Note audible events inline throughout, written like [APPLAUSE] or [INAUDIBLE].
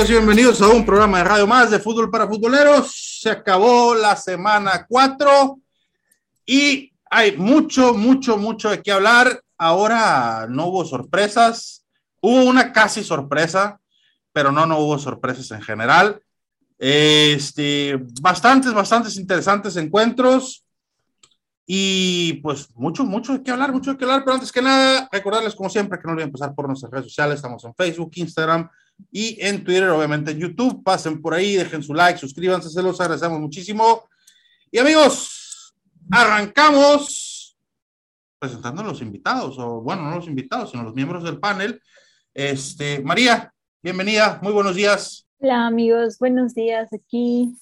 amigos y bienvenidos a un programa de radio más de fútbol para futboleros. Se acabó la semana 4 y hay mucho, mucho, mucho de qué hablar. Ahora no hubo sorpresas. Hubo una casi sorpresa, pero no, no hubo sorpresas en general. Este, bastantes, bastantes interesantes encuentros. Y pues mucho, mucho de qué hablar, mucho de qué hablar, pero antes que nada, recordarles como siempre que no olviden pasar por nuestras redes sociales, estamos en Facebook, Instagram y en Twitter, obviamente en YouTube, pasen por ahí, dejen su like, suscríbanse, se los agradecemos muchísimo. Y amigos, arrancamos presentando a los invitados, o bueno, no los invitados, sino los miembros del panel. Este, María, bienvenida, muy buenos días. Hola amigos, buenos días aquí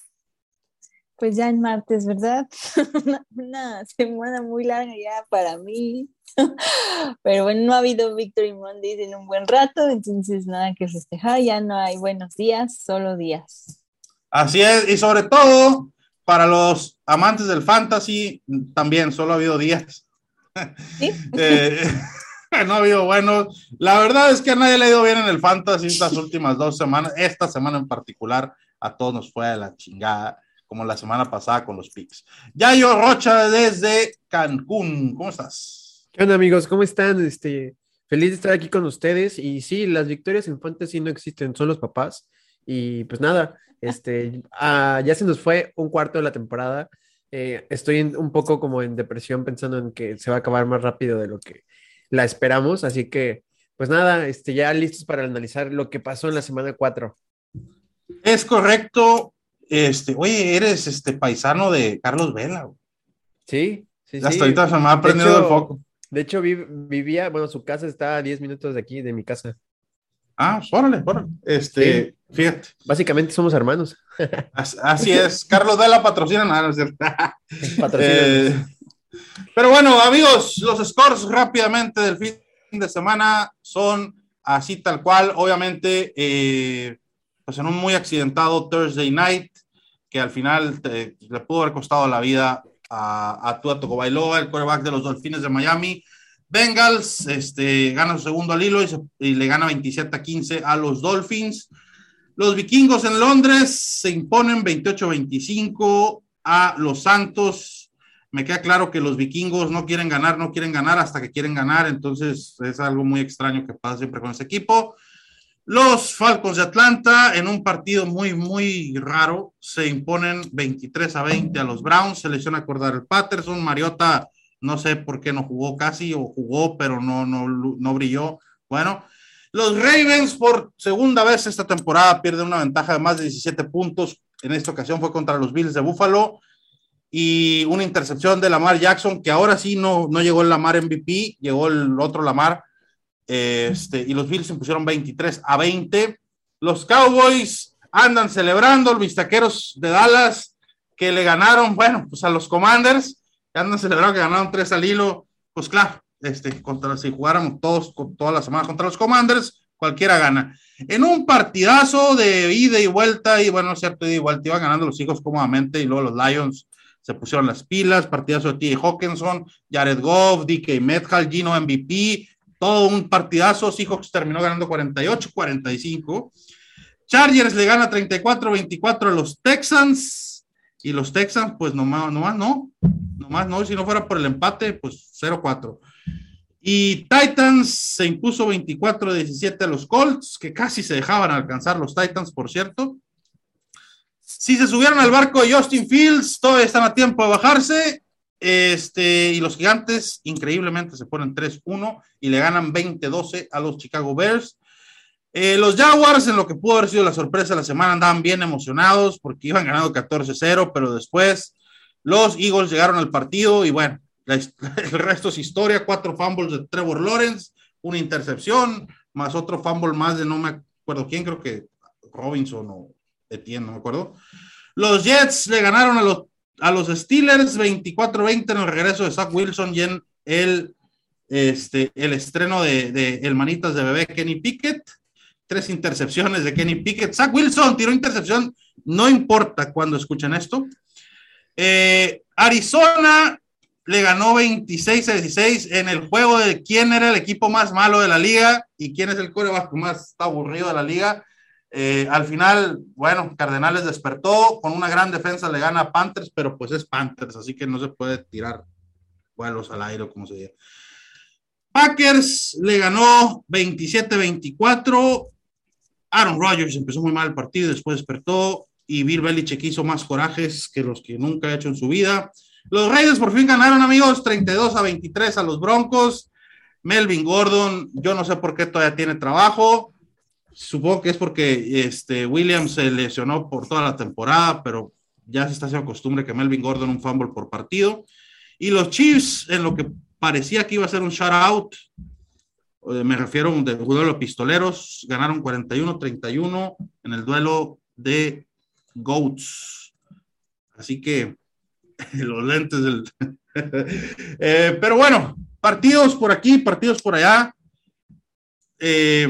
pues ya en martes, ¿verdad? [LAUGHS] una, semana muy larga ya para mí. [LAUGHS] Pero bueno, no ha habido Victory Mondays en un buen rato, entonces nada que festejar, ya no hay buenos días, solo días. Así es, y sobre todo para los amantes del fantasy, también solo ha habido días. ¿Sí? [LAUGHS] Eh, no ha habido buenos. La verdad es que a nadie le ha ido bien en el fantasy estas últimas dos semanas, esta semana en particular, a todos nos fue a la chingada como la semana pasada con los picks. Yayo Rocha desde Cancún, ¿cómo estás? ¿Qué onda amigos? ¿Cómo están? Este, feliz de estar aquí con ustedes y sí, las victorias en fantasy no existen, son los papás y pues nada, este, ah, ya se nos fue un cuarto de la temporada. Eh, estoy un poco como en depresión pensando en que se va a acabar más rápido de lo que la esperamos, así que pues nada, este, ya listos para analizar lo que pasó en la semana 4. Es correcto, este, oye, eres este paisano de Carlos Vela. Sí, sí, Hasta sí. ahorita se me ha prendido el foco. De hecho, vivía, bueno, su casa está a 10 minutos de aquí, de mi casa. Ah, órale, órale. Este, fíjate. Básicamente somos hermanos. [LAUGHS] Así es. Carlos Vela patrocina, nada, no es cierto. [LAUGHS] eh, pero bueno, amigos, los scores rápidamente del fin de semana son así tal cual. Obviamente, eh, pues en un muy accidentado Thursday night, que al final le pudo haber costado la vida a, a Tua Tagovailoa, el quarterback de los Dolphins de Miami. Bengals este, gana su segundo al hilo y, le gana 27 a 15 a los Dolphins. Los vikingos en Londres se imponen 28-25 a los Santos. Me queda claro que los vikingos no quieren ganar, no quieren ganar hasta que quieren ganar, entonces es algo muy extraño que pasa siempre con ese equipo. Los Falcons de Atlanta, en un partido muy, muy raro, se imponen 23 a 20 a los Browns. Se lesiona acordar el Patterson. Mariota, no sé por qué no jugó casi, o jugó, pero no, no, no brilló. Bueno, los Ravens, por segunda vez esta temporada, pierden una ventaja de más de 17 puntos. En esta ocasión fue contra los Bills de Buffalo. Y una intercepción de Lamar Jackson, que ahora sí no, no llegó el Lamar MVP, llegó el otro Lamar este, y los Bills se pusieron 23 a 20. Los Cowboys andan celebrando, los vistaqueros de Dallas que le ganaron, bueno, pues a los Commanders, que andan celebrando que ganaron tres al hilo, pues claro, este, contra, si jugáramos todos con toda la contra los Commanders, cualquiera gana. En un partidazo de ida y vuelta, y bueno, cierto, ida y vuelta, iban ganando los hijos cómodamente, y luego los Lions se pusieron las pilas, partidazo de T. Hawkinson, Jared Goff, DK Metcalf, Gino MVP, todo un partidazo. Seahawks terminó ganando 48-45. Chargers le gana 34-24 a los Texans. Y los Texans, pues nomás, nomás no. Nomás no. Si no fuera por el empate, pues 0-4. Y Titans se impuso 24-17 a los Colts, que casi se dejaban alcanzar los Titans, por cierto. Si se subieron al barco de Justin Fields, todavía están a tiempo de bajarse. Este, y los gigantes increíblemente se ponen 3-1 y le ganan 20-12 a los Chicago Bears. Eh, los Jaguars, en lo que pudo haber sido la sorpresa de la semana, andaban bien emocionados porque iban ganando 14-0, pero después los Eagles llegaron al partido y bueno, [LAUGHS] el resto es historia. Cuatro fumbles de Trevor Lawrence, una intercepción, más otro fumble más de no me acuerdo quién, creo que Robinson o Etienne, no me acuerdo. Los Jets le ganaron a los a los Steelers 24-20 en el regreso de Zach Wilson y en el, este, el estreno de, de, el manitas de bebé Kenny Pickett. Tres intercepciones de Kenny Pickett. Zach Wilson tiró intercepción, no importa cuando escuchen esto. Eh, Arizona le ganó 26 a 16 en el juego de quién era el equipo más malo de la liga y quién es el coreback más aburrido de la liga. Eh, al final, bueno, Cardenales despertó, con una gran defensa le gana a Panthers, pero pues es Panthers, así que no se puede tirar vuelos al aire, como se dice. Packers le ganó 27-24. Aaron Rodgers empezó muy mal el partido, después despertó y Bill Belichick hizo más corajes que los que nunca ha hecho en su vida. Los Raiders por fin ganaron, amigos, 32 a 23 a los Broncos. Melvin Gordon, yo no sé por qué todavía tiene trabajo. Supongo que es porque este, Williams se lesionó por toda la temporada, pero ya se está haciendo costumbre que Melvin Gordon un fumble por partido. Y los Chiefs, en lo que parecía que iba a ser un shutout, eh, me refiero a un duelo de pistoleros, ganaron 41-31 en el duelo de Goats. Así que [LAUGHS] los lentes del... [LAUGHS] Eh, pero bueno, partidos por aquí, partidos por allá. Eh,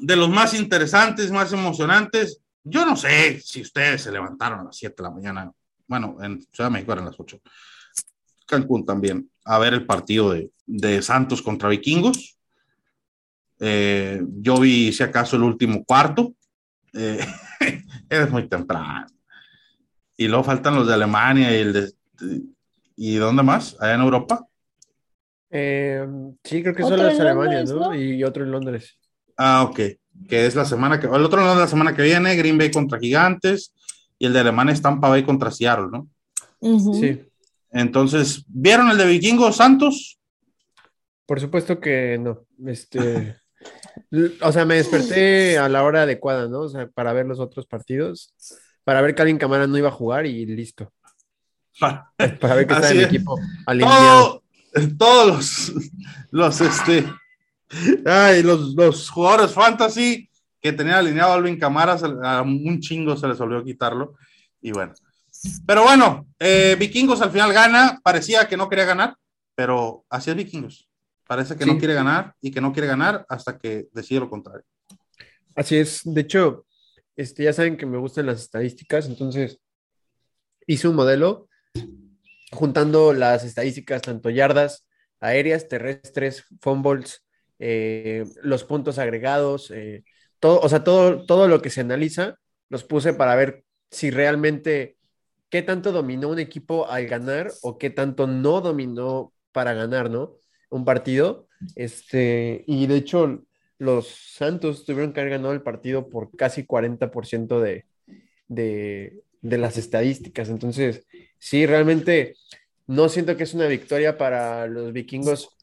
de los más interesantes, más emocionantes. Yo no sé si ustedes se levantaron a las 7 de la mañana. Bueno, en Ciudad de México eran las 8. Cancún también, a ver el partido de, Santos contra Vikingos. Eh, yo vi, si acaso, el último cuarto. Eh, [LAUGHS] es muy temprano. Y luego faltan los de Alemania y el de... ¿Y dónde más? ¿Allá en Europa? Eh, sí, creo que solo es Alemania, ¿no? Y otro en Londres. Ah, ok. Que es la semana que... El otro no es la semana que viene, Green Bay contra Gigantes. Y el de Alemania es Tampa Bay contra Seattle, ¿no? Sí. Entonces, ¿vieron el de Vikingos Santos? Por supuesto que no. Este... [LAUGHS] o sea, me desperté a la hora adecuada, ¿no? O sea, para ver los otros partidos para ver que alguien Camara no iba a jugar y listo. [LAUGHS] para ver que está el equipo alineado. todos los, los, este, ay, los, los, jugadores fantasy que tenían alineado a Alvin Camara, a un chingo se les olvidó quitarlo. Y bueno. Pero bueno, eh, Vikingos al final gana. Parecía que no quería ganar, pero así es Vikingos. Parece que no quiere ganar y que no quiere ganar hasta que decide lo contrario. Así es. De hecho, este, ya saben que me gustan las estadísticas, entonces hice un modelo juntando las estadísticas, tanto yardas aéreas, terrestres, fumbles, eh, los puntos agregados, eh, todo, o sea, todo, todo lo que se analiza, los puse para ver si realmente qué tanto dominó un equipo al ganar o qué tanto no dominó para ganar, ¿no? Un partido. Este, y de hecho, los Santos tuvieron que haber ganado el partido por casi 40% de, de, de, las estadísticas. Entonces, sí, realmente no siento que es una victoria para los vikingos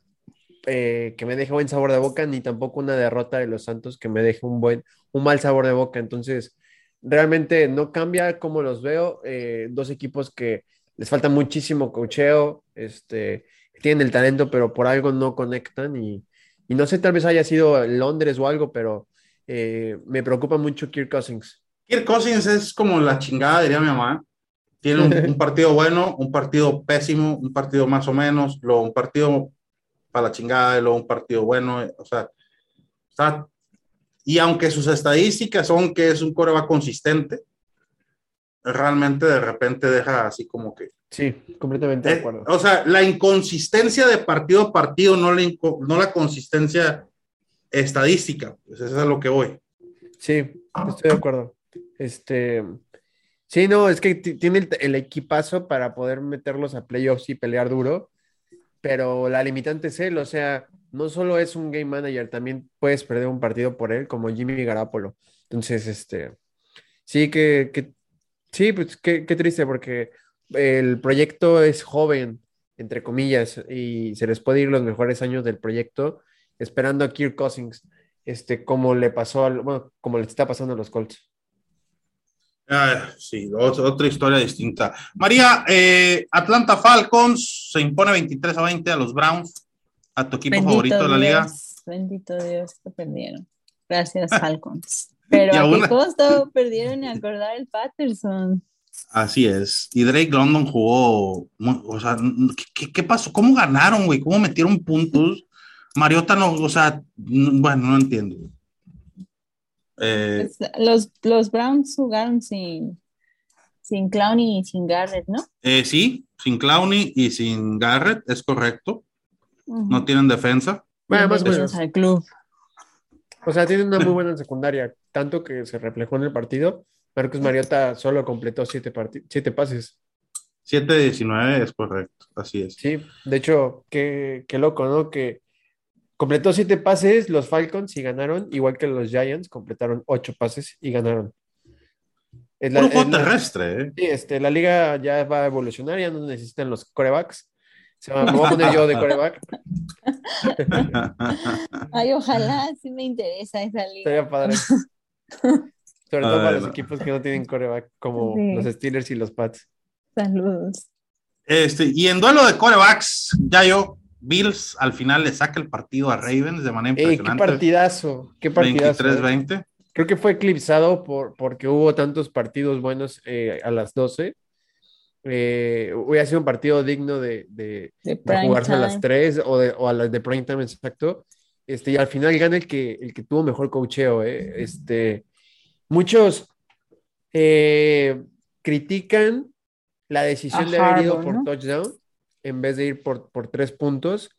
eh, que me deje buen sabor de boca, ni tampoco una derrota de los Santos que me deje un buen, un mal sabor de boca. Entonces, realmente no cambia cómo los veo. Eh, dos equipos que les falta muchísimo cocheo, este, tienen el talento, pero por algo no conectan y y no sé, tal vez haya sido Londres o algo, pero eh, me preocupa mucho Kirk Cousins. Kirk Cousins es como la chingada, diría mi mamá. Tiene un, [LAUGHS] partido bueno, un partido pésimo, un partido más o menos, luego un partido para la chingada y luego un partido bueno. O sea, está, y aunque sus estadísticas son que es un va consistente, realmente de repente deja así como que Sí, completamente de eh, acuerdo. o sea, la inconsistencia de partido a partido, no la, no la consistencia estadística, pues eso es a lo que voy. Sí, estoy de acuerdo. Este, sí, no, es que tiene el, equipazo para poder meterlos a playoffs y pelear duro, pero la limitante es él, o sea, no solo es un game manager, también puedes perder un partido por él, como Jimmy Garapolo. Entonces, este, sí que, que sí, pues qué, qué triste, porque el proyecto es joven, entre comillas, y se les puede ir los mejores años del proyecto esperando a Kirk Cousins, este, como le pasó, al, bueno, como le está pasando a los Colts. Ah, sí, otra historia distinta. María, eh, Atlanta Falcons se impone 23 a 20 a los Browns, a tu equipo favorito de la liga. Bendito Dios, que perdieron. Gracias, Falcons. Pero [LAUGHS] a qué costo perdieron y acordar el Patterson. Así es. Y Drake London jugó, o sea, ¿qué, pasó? ¿Cómo ganaron, güey? ¿Cómo metieron puntos? Mariota no, o sea, bueno, no entiendo. Eh, pues, los, los Browns jugaron sin, sin Clowney y sin Garrett, ¿no? Eh, sí, sin Clowney y sin Garrett, es correcto. No tienen defensa. Bueno, más al club. O sea, tiene una muy [LAUGHS] buena secundaria, tanto que se reflejó en el partido. Marcus Mariota solo completó siete, siete pases. 7 de 19 es correcto, así es. Sí, de hecho, qué, qué loco, ¿no? Que completó siete pases los Falcons y ganaron, igual que los Giants, completaron ocho pases y ganaron. Es la, un terrestre, ¿eh? Sí, este, la liga ya va a evolucionar, ya no necesitan los corebacks. Se va, me voy a poner yo de [LAUGHS] coreback. [LAUGHS] Ay, ojalá, sí me interesa esa liga. Estaría padre. [LAUGHS] Sobre todo para los equipos que no tienen coreback, como los Steelers y los Pats. Saludos. Este, y en duelo de corebacks, ya yo, Bills al final le saca el partido a Ravens de manera impresionante. qué partidazo, qué partidazo. 23-20. Eh. Creo que fue eclipsado por, porque hubo tantos partidos buenos eh, a las 12. Eh, hubiera sido un partido digno de, de, jugarse a las 3 o, o, a las de prime time, exacto. Este, y al final gana el que, el que tuvo mejor cocheo. Eh. Este, muchos critican la decisión de haber ido por touchdown en vez de ir por, por tres puntos.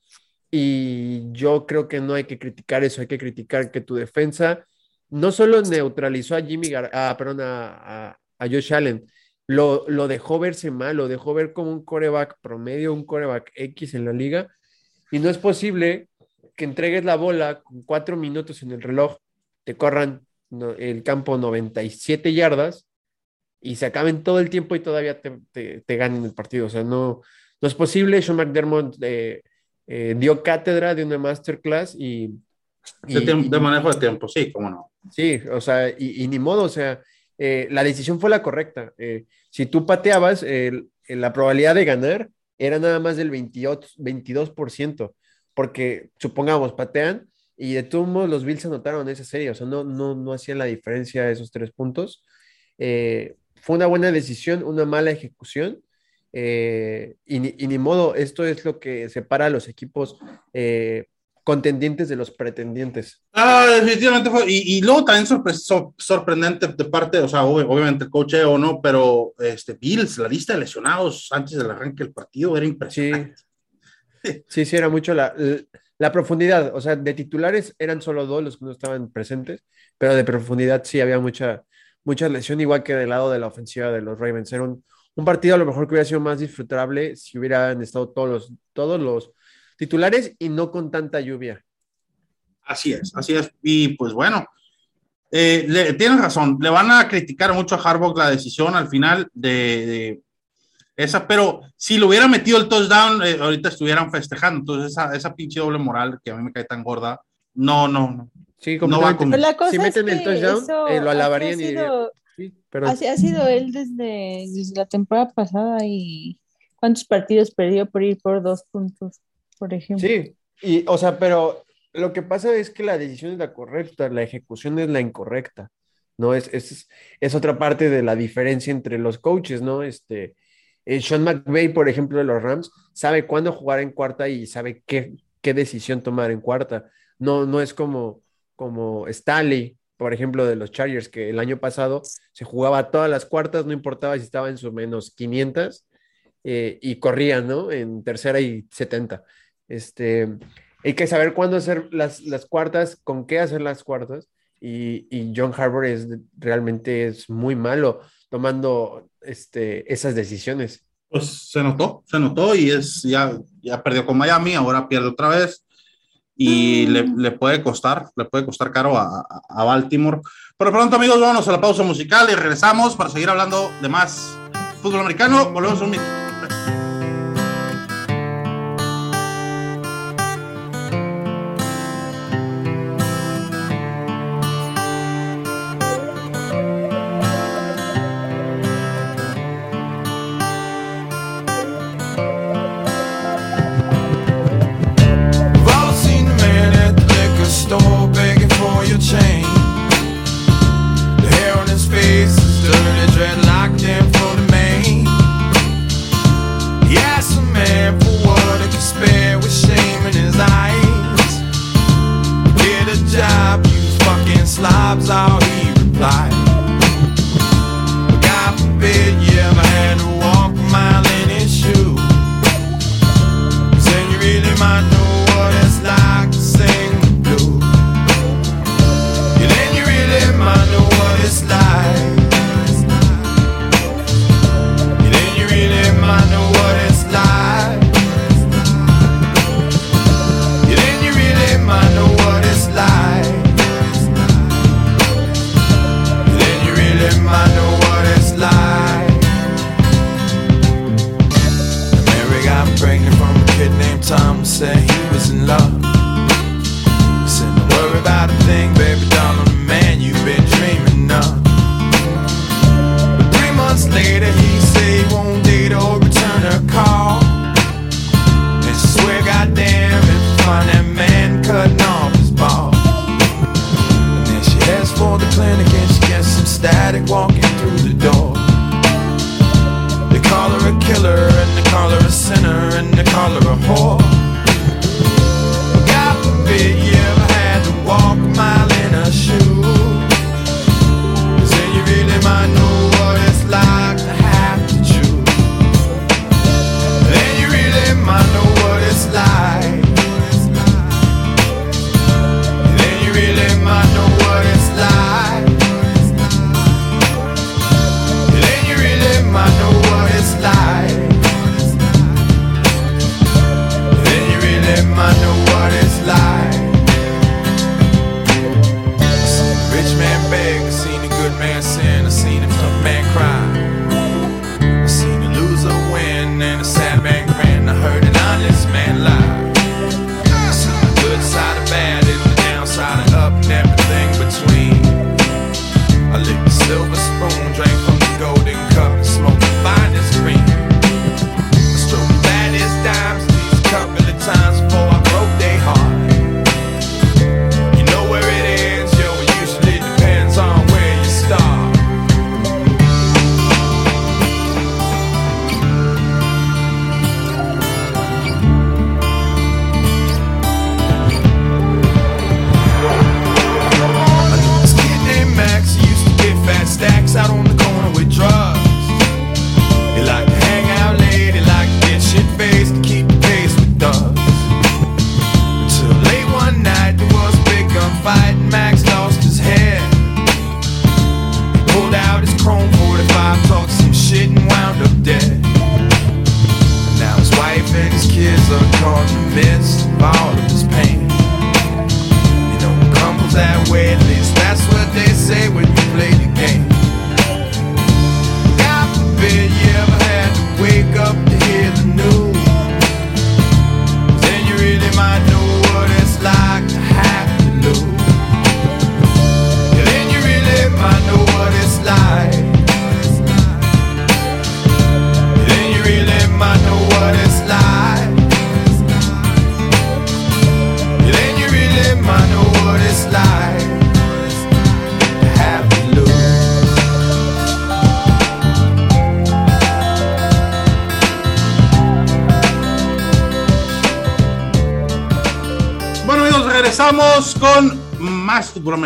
Y yo creo que no hay que criticar eso, hay que criticar que tu defensa no solo neutralizó a Jimmy, ah, perdón, a, a, Josh Allen, lo, lo, dejó verse mal, lo dejó ver como un coreback promedio, un coreback X en la liga. Y no es posible que entregues la bola con cuatro minutos en el reloj, te corran el campo 97 yardas y se acaben todo el tiempo y todavía te, te, ganen el partido. O sea, no, no es posible. Sean McDermott eh, eh, dio cátedra de una masterclass y... de, manejo de tiempo, sí, cómo no. Sí, o sea, y, ni modo, o sea, eh, la decisión fue la correcta. si tú pateabas, la probabilidad de ganar era nada más del 22%, 22% porque supongamos, patean y de todos modos los Bills anotaron esa serie, o sea, no, no, no hacían la diferencia esos tres puntos. Eh, fue una buena decisión, una mala ejecución. Eh, y, ni modo, esto es lo que separa a los equipos eh, contendientes de los pretendientes. Ah, definitivamente fue. Y, luego también sorprendente de parte, o sea, obviamente el coche o no, pero este, Bills, la lista de lesionados antes del arranque del partido era impresionante. Sí, sí, era mucho la, la profundidad. O sea, de titulares eran solo dos los que no estaban presentes, pero de profundidad sí había mucha, mucha lesión, igual que del lado de la ofensiva de los Ravens. Era un, partido a lo mejor que hubiera sido más disfrutable si hubieran estado todos los, todos los titulares y no con tanta lluvia. Así es, así es. Y pues bueno, eh, tienes razón, le van a criticar mucho a Harbaugh la decisión al final de, esa, pero si lo hubiera metido el touchdown, eh, ahorita estuvieran festejando. Entonces, esa, esa pinche doble moral que a mí me cae tan gorda, no, no, no. Sí, no va con... la cosa si meten el touchdown, eh, lo alabarían y sí, pero... así ha sido él desde, desde, la temporada pasada y cuántos partidos perdió por ir por dos puntos, por ejemplo. Sí, y o sea, pero lo que pasa es que la decisión es la correcta, la ejecución es la incorrecta, ¿no? Es, es, es otra parte de la diferencia entre los coaches, ¿no? Este, eh, Sean McVay, por ejemplo, de los Rams, sabe cuándo jugar en cuarta y sabe qué, qué decisión tomar en cuarta. No, no es como como Stanley, por ejemplo, de los Chargers, que el año pasado se jugaba todas las cuartas, no importaba si estaba en su menos 500 eh, y corrían, ¿no? En tercera y 70. Este, hay que saber cuándo hacer las, las cuartas, con qué hacer las cuartas. Y, y, John Harbour es realmente es muy malo tomando este, esas decisiones. Pues se notó, se notó y es ya, ya perdió con Miami, ahora pierde otra vez y le, le, puede costar, le puede costar caro a, a, Baltimore. Pero pronto, amigos, vámonos a la pausa musical y regresamos para seguir hablando de más fútbol americano. Volvemos un minuto. Silver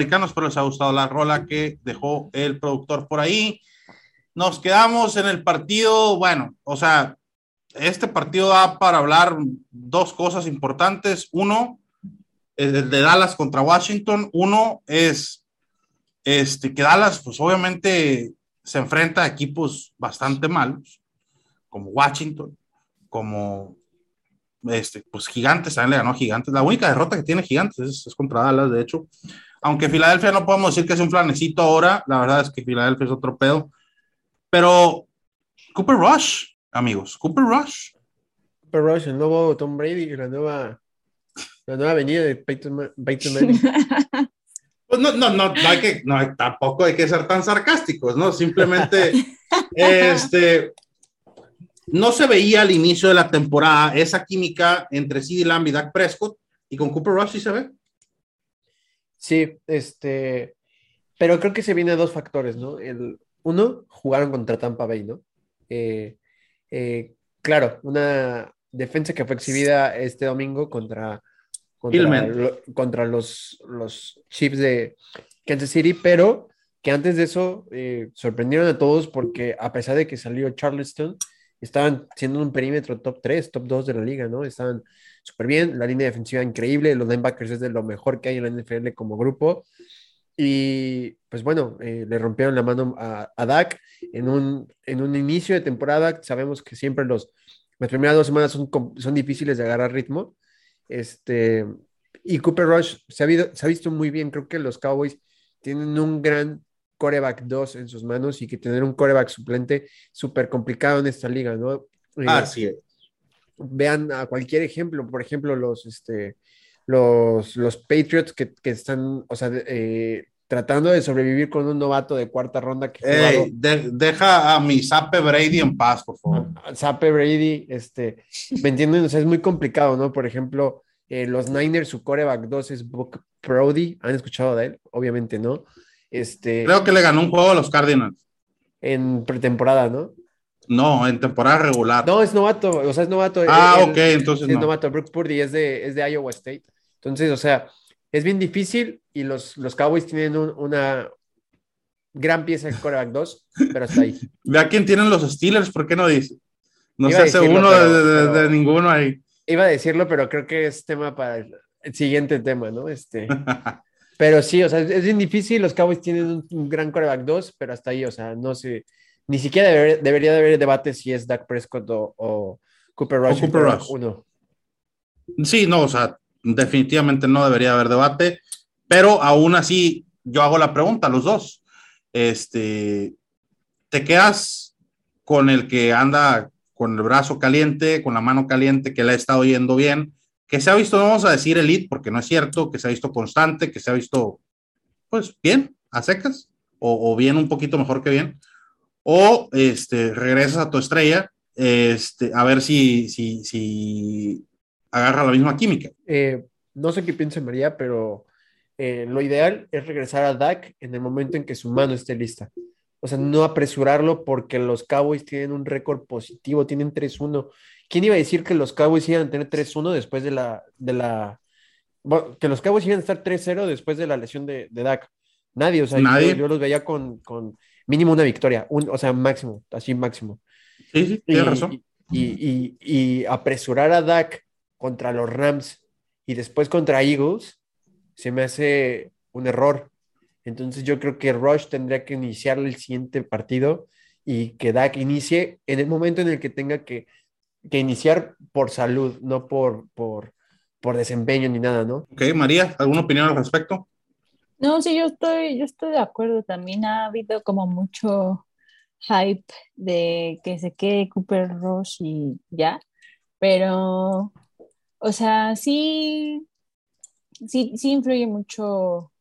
Espero les haya gustado la rola que dejó el productor por ahí. Nos quedamos en el partido. Bueno, o sea, este partido da para hablar dos cosas importantes. Uno, el de Dallas contra Washington. Uno es este, que Dallas, pues obviamente se enfrenta a equipos bastante malos, como Washington, como este, pues Gigantes, también le ganó a Gigantes. La única derrota que tiene Gigantes es, es, contra Dallas, de hecho. Aunque Filadelfia no podemos decir que es un flanecito ahora, la verdad es que Filadelfia es otro pedo. Pero Cooper Rush, amigos, Cooper Rush. Cooper Rush, el nuevo Tom Brady, la nueva, la nueva avenida de Peyton, Peyton Manning. [LAUGHS] Pues no, no, no, no hay que, no hay, tampoco hay que ser tan sarcásticos, ¿no? Simplemente, [LAUGHS] este, no se veía al inicio de la temporada esa química entre CD Lamb y Dak Prescott, y con Cooper Rush sí se ve. Sí, este, pero creo que se viene a dos factores, ¿no? El, uno, jugaron contra Tampa Bay, ¿no? Eh, eh, claro, una defensa que fue exhibida este domingo contra, contra, lo, contra los, los Chiefs de Kansas City, pero que antes de eso eh, sorprendieron a todos porque a pesar de que salió Charleston, estaban siendo un perímetro top 3, top 2 de la liga, ¿no? Estaban súper bien, la línea defensiva increíble, los linebackers es de lo mejor que hay en la NFL como grupo. Y pues bueno, eh, le rompieron la mano a, a Dak en un, en un inicio de temporada. Sabemos que siempre los, las primeras dos semanas son, son difíciles de agarrar ritmo. Este, y Cooper Rush se ha, habido, se ha visto muy bien. Creo que los Cowboys tienen un gran coreback 2 en sus manos y que tener un coreback suplente súper complicado en esta liga, ¿no? Así es. Vean a cualquier ejemplo, por ejemplo, los, este, los, los Patriots que, que están, o sea, eh, tratando de sobrevivir con un novato de cuarta ronda. Que Ey, de, deja a mi Sape Brady en paz, por favor. Sape Brady, este, ¿me entienden? O sea, es muy complicado, ¿no? Por ejemplo, eh, los Niners, su coreback 2 es Buck Brody. ¿Han escuchado de él? Obviamente no. Este, Creo que le ganó un juego a los Cardinals. En pretemporada, ¿no? No, en temporada regular. No, es novato, o sea, es novato. ah, Él- ok, entonces es no. novato. Brooke Purdy es de, es de Iowa State. Entonces, o sea, es bien difícil y los, los Cowboys tienen un- una gran pieza de quarterback 2, pero hasta ahí. [LAUGHS] Ve a quién tienen los Steelers, ¿por qué no dice? No Iba se hace decirlo, uno pero- de, de- de pero- ninguno ahí. Iba a decirlo, pero creo que es tema para el, el siguiente tema, ¿no? Este, [LAUGHS] pero sí, o sea, es bien difícil. Los Cowboys tienen un, un gran quarterback 2, pero hasta ahí, o sea, no sé. Ni siquiera deber- debería de haber debate si es Dak Prescott o, o Cooper Rush. Cooper el quarterback Rush. uno. Sí, no, o sea, definitivamente no debería haber debate, pero aún así yo hago la pregunta a los dos. Este, ¿te quedas con el que anda con el brazo caliente, con la mano caliente, que le ha estado yendo bien, que se ha visto, no vamos a decir elite, porque no es cierto, que se ha visto constante, que se ha visto, pues, bien, a secas, o, bien un poquito mejor que bien, o este, regresas a tu estrella, este, a ver si, si, si agarra la misma química. Eh, no sé qué piensa María, pero eh, lo ideal es regresar a Dak en el momento en que su mano esté lista. O sea, no apresurarlo porque los Cowboys tienen un récord positivo, tienen 3-1. ¿Quién iba a decir que los Cowboys iban a tener 3-1 después de la, de la, bueno, que los Cowboys iban a estar 3-0 después de la lesión de, de Dak? Nadie, o sea, Nadie. Yo, yo los veía con, con mínimo una victoria, un, o sea, máximo, así máximo. Sí, sí, Y, tienes razón. y, y- y apresurar a Dak contra los Rams y después contra Eagles se me hace un error. Entonces yo creo que Rush tendría que iniciar el siguiente partido y que Dak inicie en el momento en el que tenga que, que iniciar por salud, no por, por, por desempeño ni nada, ¿no? Ok, María, ¿alguna opinión al respecto? No, sí, yo estoy, yo estoy de acuerdo. También ha habido como mucho hype de que se quede Cooper Rush y ya. Pero, o sea, sí, sí, sí influye mucho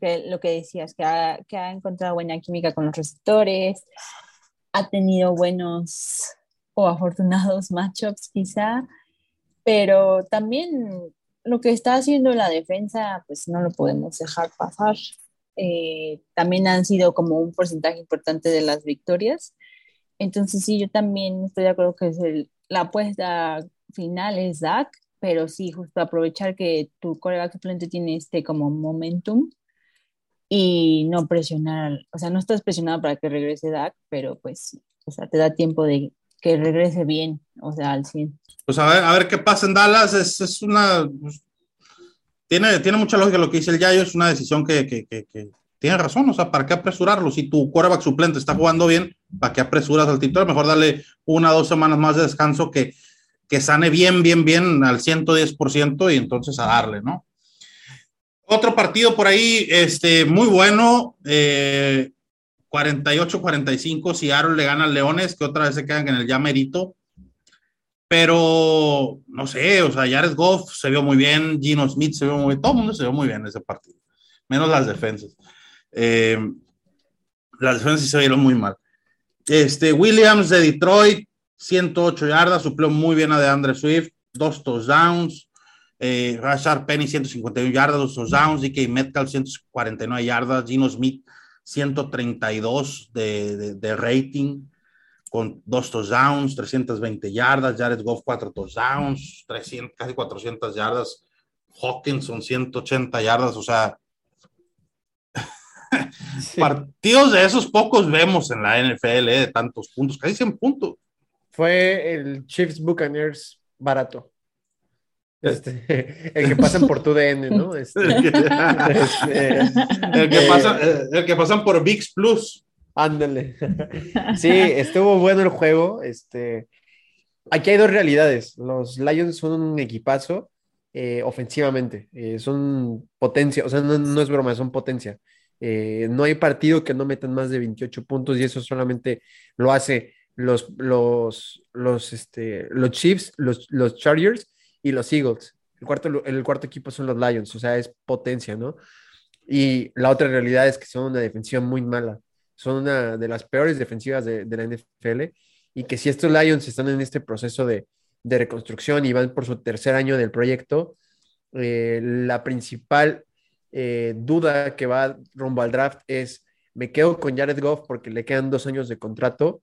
que lo que decías, que ha, que ha encontrado buena química con los receptores, ha tenido buenos o afortunados [LAUGHS] matchups quizá, pero también lo que está haciendo la defensa, pues no lo podemos dejar pasar. Eh, también han sido como un porcentaje importante de las victorias. Entonces sí, yo también estoy de acuerdo que es el- la apuesta final es Dak, pero sí, justo aprovechar que tu coreback suplente tiene este como momentum y no presionar, o sea, no estás presionado para que regrese Dak, pero pues, o sea, te da tiempo de que regrese bien, o sea, al 100. Pues a ver, a ver qué pasa en Dallas. Es, es una. pues, tiene, tiene mucha lógica lo que dice el Yayo. Es una decisión que, que, que- que tiene razón. O sea, ¿para qué apresurarlo? Si tu quarterback suplente está jugando bien, ¿para qué apresuras al titular? Mejor darle una o dos semanas más de descanso que, que sane bien, bien, bien al 110% y entonces a darle, ¿no? Otro partido por ahí, este, muy bueno. eh, 48-45, Seattle le gana al Leones, que otra vez se quedan en el ya. Pero, no sé, o sea, Jared Goff se vio muy bien, Gino Smith se vio muy bien, todo el mundo se vio muy bien en ese partido, menos las defensas. Eh, las defensas se vieron muy mal. Este, Williams de Detroit, 108 yardas, suplió muy bien a DeAndre Swift, dos touchdowns. Eh, Rashard Penny, 151 yardas, dos touchdowns. DK Metcalf, 149 yardas. Gino Smith, 132 de, de, de rating con dos touchdowns, 320 yardas, Jared Goff cuatro touchdowns, 300, casi 400 yardas, Hawkinson 180 yardas, o sea, [LAUGHS] Sí. partidos de esos pocos vemos en la NFL eh, de tantos puntos, casi 100 puntos. Fue el Chiefs Buccaneers barato. Este, [LAUGHS] el que pasan por tu DN, ¿no? Este, [LAUGHS] este, El que, pasa, eh, el que pasan por VIX Plus. Ándale. [LAUGHS] Sí, estuvo bueno el juego. Este, aquí hay dos realidades. Los Lions son un equipazo eh, ofensivamente. eh, son potencia, o sea, no, no es broma, son potencia. Eh, no hay partido que no metan más de 28 puntos y eso solamente lo hace los, los, los, este, los Chiefs, los, los Chargers y los Eagles. El cuarto, el cuarto equipo son los Lions, o sea, es potencia, ¿no? Y la otra realidad es que son una defensiva muy mala son una de las peores defensivas de, de la NFL y que si estos Lions están en este proceso de, de reconstrucción y van por su tercer año del proyecto, eh, la principal eh, duda que va rumbo al draft es, ¿me quedo con Jared Goff porque le quedan dos años de contrato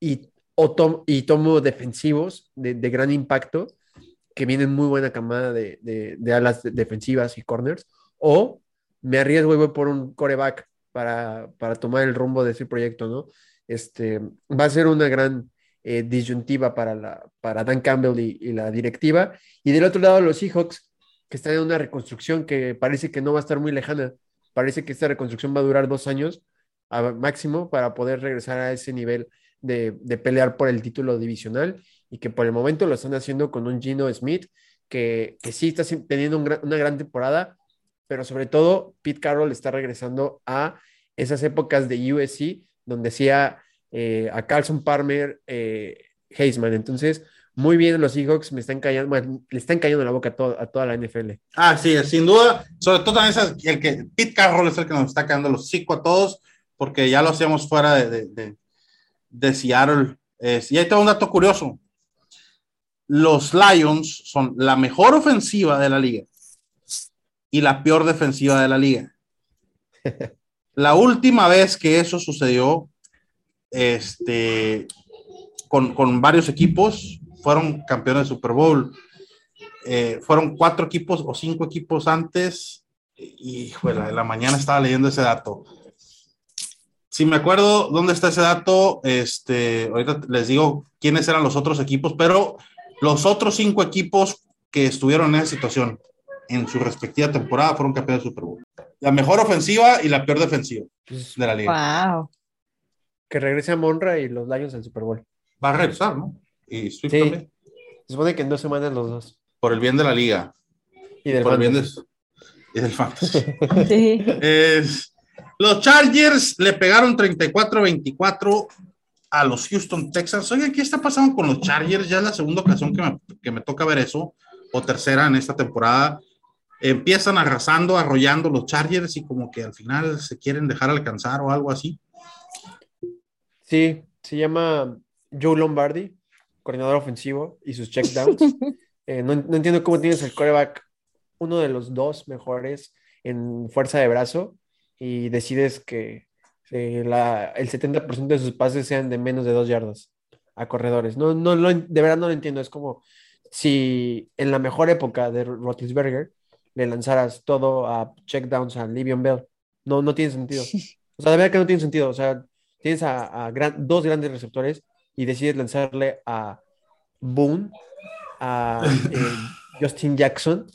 y, o tom- y tomo defensivos de, de gran impacto que vienen muy buena camada de, de- alas de- defensivas y corners, o me arriesgo y voy por un coreback para, para tomar el rumbo de ese proyecto, ¿no? Este, va a ser una gran eh, disyuntiva para, la, para Dan Campbell y, y la directiva. Y del otro lado, los Seahawks, que están en una reconstrucción que parece que no va a estar muy lejana. Parece que esta reconstrucción va a durar dos años a máximo para poder regresar a ese nivel de, de pelear por el título divisional y que por el momento lo están haciendo con un Gino Smith que, que sí está teniendo un gran- una gran temporada, pero sobre todo Pete Carroll está regresando a esas épocas de USC donde hacía eh, a Carlson Palmer, eh, Heisman. Entonces, muy bien los Seahawks, me están callando, bueno, le están cayendo en la boca a, to- a toda la NFL. Ah, sí, sin duda. Sobre todo también es el que Pete Carroll es el que nos está quedando los cinco a todos, porque ya lo hacíamos fuera de, de, de- de Seattle. Es- y ahí tengo un dato curioso. Los Lions son la mejor ofensiva de la liga y la peor defensiva de la liga. [LAUGHS] La última vez que eso sucedió, este, con, con varios equipos, fueron campeones de Super Bowl. Eh, fueron cuatro equipos o cinco equipos antes. Y, en la mañana estaba leyendo ese dato. Si me acuerdo dónde está ese dato, este, ahorita les digo quiénes eran los otros equipos, pero los otros cinco equipos que estuvieron en esa situación en su respectiva temporada fueron campeones de Super Bowl. La mejor ofensiva y la peor defensiva de la liga. Wow. que regrese a Monra y los Lions al Super Bowl. Va a regresar, ¿no? Y Swift Sí. también. Se supone que en dos semanas los dos. Por el bien de la liga. Y del por el bien de, fantasy. y del fantasy. [LAUGHS] Sí. Es- los Chargers le pegaron 34-24 a los Houston Texans. Oigan, ¿qué está pasando con los Chargers? Ya es la segunda ocasión que me, que me toca ver eso, o tercera en esta temporada. Empiezan arrasando, arrollando los Chargers y como que al final se quieren dejar alcanzar o algo así. Sí, se llama Joe Lombardi, coordinador ofensivo, y sus checkdowns. [LAUGHS] Eh, no, no entiendo cómo tienes el coreback, uno de los dos mejores en fuerza de brazo, y decides que eh, la- el 70% de sus pases sean de menos de dos yardas a corredores. No, no, lo en- de verdad no lo entiendo. Es como si en la mejor época de Roethlisberger le lanzaras todo a checkdowns a Livion Bell. No, no tiene sentido. [LAUGHS] O sea, de verdad que no tiene sentido. O sea, tienes a, a gran- dos grandes receptores y decides lanzarle a Boone, a [LAUGHS] eh, Justin Jackson,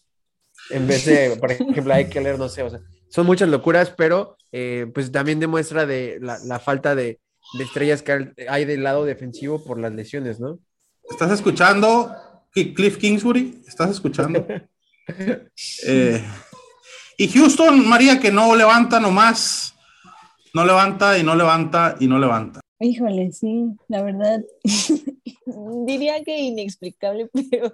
en vez de, por ejemplo, a Eckler, no sé, o sea, son muchas locuras, pero eh, pues también demuestra de la, la falta de, de estrellas que hay- del lado defensivo por las lesiones, ¿no? ¿Estás escuchando, Cliff Kingsbury? ¿Estás escuchando? [LAUGHS] Eh, y Houston, María, que no levanta nomás, no levanta y no levanta y no levanta. Híjole, sí, la verdad. [LAUGHS] Diría que inexplicable, [LAUGHS] pero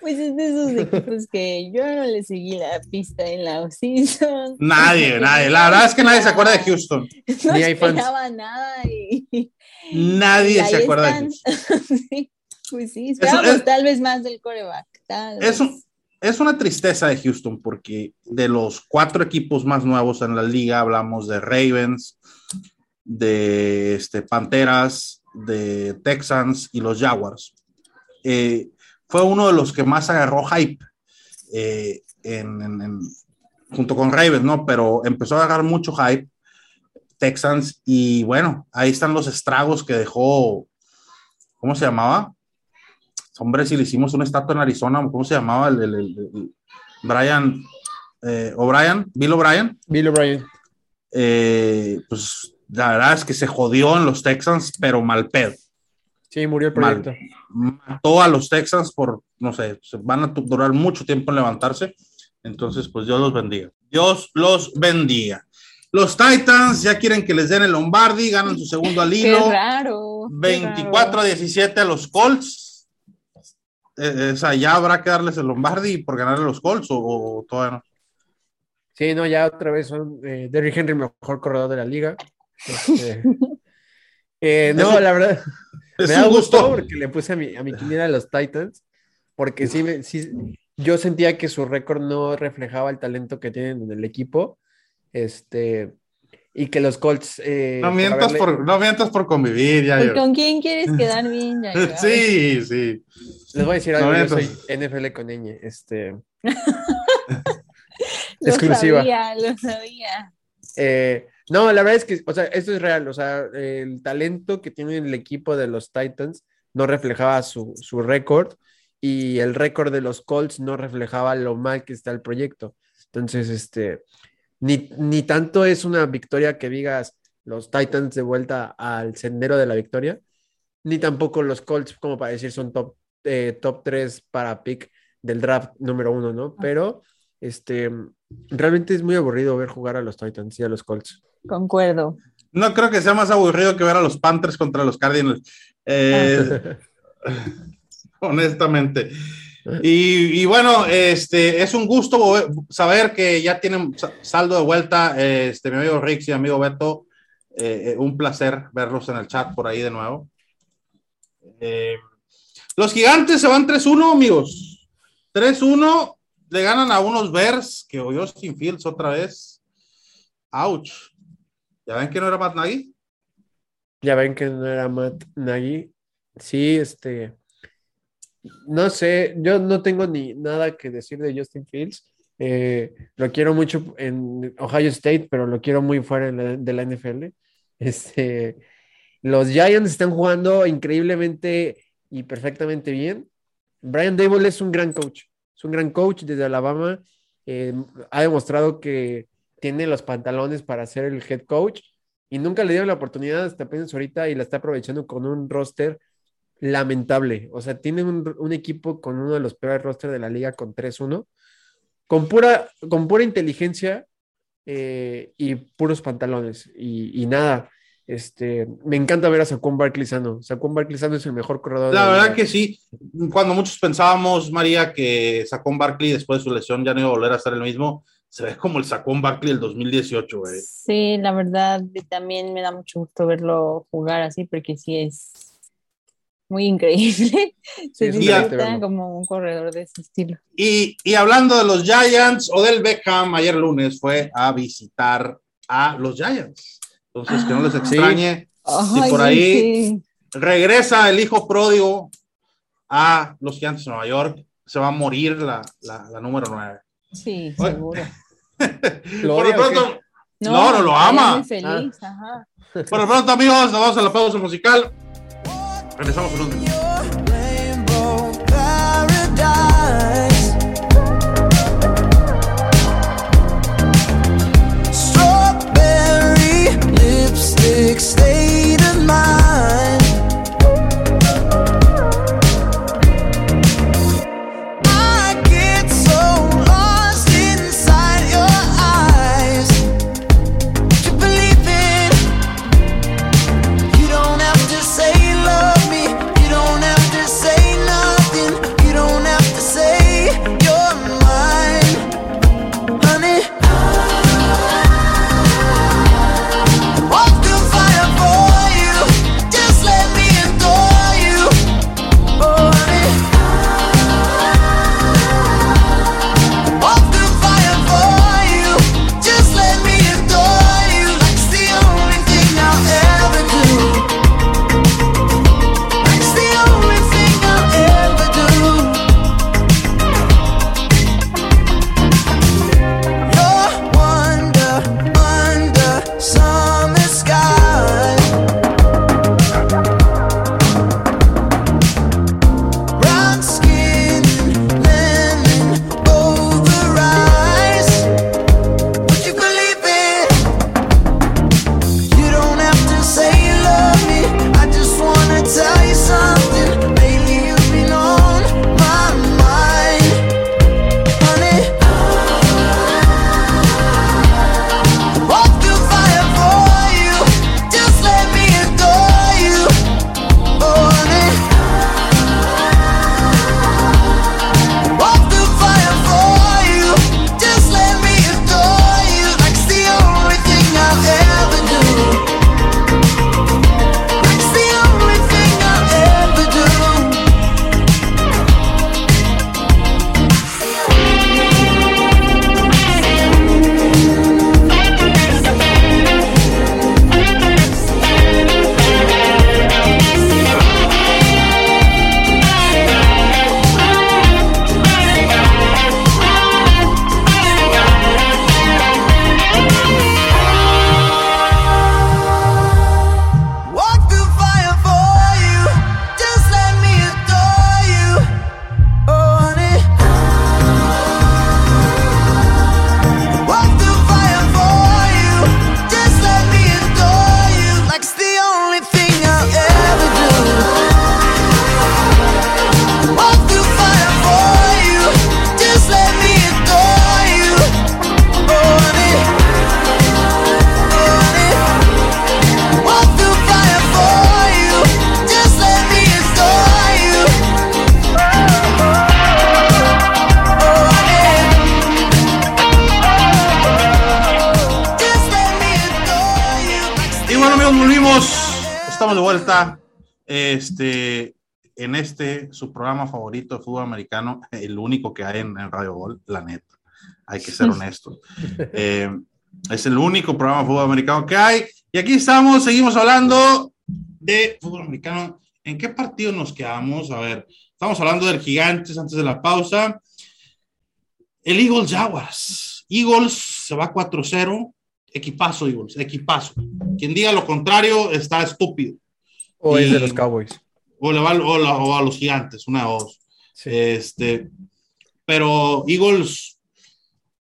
pues es de esos equipos que yo no le seguí la pista en la off-season. Nadie, [LAUGHS] nadie. La verdad es que nadie se acuerda de Houston. No Ni esperaba nada y, Nadie se acuerda están. de Houston. Sí, pues sí, esperábamos es- tal vez más del coreback. Tal Es, un- es una tristeza de Houston porque de los cuatro equipos más nuevos en la liga hablamos de Ravens, de este, Panteras, de Texans y los Jaguars. Eh, fue uno de los que más agarró hype eh, en- en- en- junto con Ravens, ¿no? Pero empezó a agarrar mucho hype Texans y bueno, ahí están los estragos que dejó, ¿cómo se llamaba? Hombre, si le hicimos una estatua en Arizona, ¿cómo se llamaba? El, el- el- el- Brian eh, O'Brien, Bill O'Brien. Bill O'Brien. Eh, pues la verdad es que se jodió en los Texans, pero mal pedo. Sí, murió el Mal. proyecto. Mató a los Texans por, no sé, van a durar mucho tiempo en levantarse. Entonces, pues Dios los bendiga. Dios los bendiga. Los Titans ya quieren que les den el Lombardi, ganan su segundo al Qué hilo. raro. qué 24 a raro. 17 a los Colts. Eh, o sea, ya habrá que darles el Lombardi por ganarle a los Colts o, o todavía no. Sí, no, ya otra vez son eh, Derrick Henry, mejor corredor de la liga. Este, [LAUGHS] eh, no, la verdad, Es me da gusto gusto. porque le puse a mi, a mi quiniela a los Titans, porque sí, me, sí, yo sentía que su récord no reflejaba el talento que tienen en el equipo. Este, y que los Colts. eh, No por mientas haberle- por, no mientas por convivir, ya. Pues, yo. ¿Con quién quieres [LAUGHS] quedar bien? Ya, ya? Sí, sí. Les voy a decir No algo, yo mientas. soy NFL con ñ. Este, [LAUGHS] Lo exclusiva. sabía, lo sabía. eh, no, la verdad es que, o sea, esto es real. O sea, el talento que tiene el equipo de los Titans no reflejaba su, su récord y el récord de los Colts no reflejaba lo mal que está el proyecto. Entonces, este, ni, ni tanto es una victoria que digas los Titans de vuelta al sendero de la victoria, ni tampoco los Colts, como para decir, son top, eh, top 3 para pick del draft número uno, ¿no? Pero este, realmente es muy aburrido ver jugar a los Titans y a los Colts. Concuerdo. No creo que sea más aburrido que ver a los Panthers contra los Cardinals. Eh, [LAUGHS] honestamente. Y, y bueno, este es un gusto saber que ya tienen sa- saldo de vuelta, este, mi amigo Rix y mi amigo Beto. Eh, eh, un placer verlos en el chat por ahí de nuevo. Eh, los gigantes se van 3-1, amigos. 3-1, le ganan a unos Bears que oyó sin Fields otra vez. Ouch. ¿Ya ven que no era Matt Nagy? Ya ven que no era Matt Nagy. Sí, este. No sé, yo no tengo ni nada que decir de Justin Fields. Eh, lo quiero mucho en Ohio State, pero lo quiero muy fuera de la NFL. Este, los Giants están jugando increíblemente y perfectamente bien. Brian Dable es un gran coach. Es un gran coach desde Alabama. Eh, ha demostrado que tiene los pantalones para ser el head coach y nunca le dieron la oportunidad hasta apenas ahorita y la está aprovechando con un roster lamentable. O sea, tiene un, equipo con uno de los peores rosters de la liga con 3-1, con pura, con pura inteligencia eh, y puros pantalones. Y nada, este, me encanta ver a Saquon Barkley sano. Saquon Barkley sano es el mejor corredor. La de verdad que sí. Cuando muchos pensábamos, María, que Sacón Barkley después de su lesión ya no iba a volver a ser el mismo, se ve como el Sacón Barkley del 2018, güey. Sí, la verdad también me da mucho gusto verlo jugar así porque sí es muy increíble. [LAUGHS] Se disfruta verlo. como un corredor de ese estilo. Y, y hablando de los Giants, Odell Beckham ayer lunes fue a visitar a los Giants. Entonces, que no les extrañe. Ay, por ahí- sí. Regresa el hijo pródigo a los Gigantes de Nueva York. Se va a morir la, la, la número 9. Sí, Oye. seguro. [LAUGHS] ¿Lo Por lo pronto, No, no lo ama. Muy feliz, ajá. por lo pronto, amigos, nos vamos a la pausa musical. Regresamos en un lipstick state su programa favorito de fútbol americano, [LAUGHS] el único que hay en, en Radio Gol, la neta. Hay que ser [LAUGHS] honestos. Eh, es el único programa de fútbol americano que hay. Y aquí estamos, seguimos hablando de fútbol americano. ¿En qué partido nos quedamos? A ver, estamos hablando del Gigantes antes de la pausa. El Eagles Jaguars. Eagles se va 4-0. Equipazo, Eagles, equipazo. Quien diga lo contrario está estúpido. O es de los Cowboys. O, le va, o, la- o a los Gigantes, una o dos. Sí. Este, pero Eagles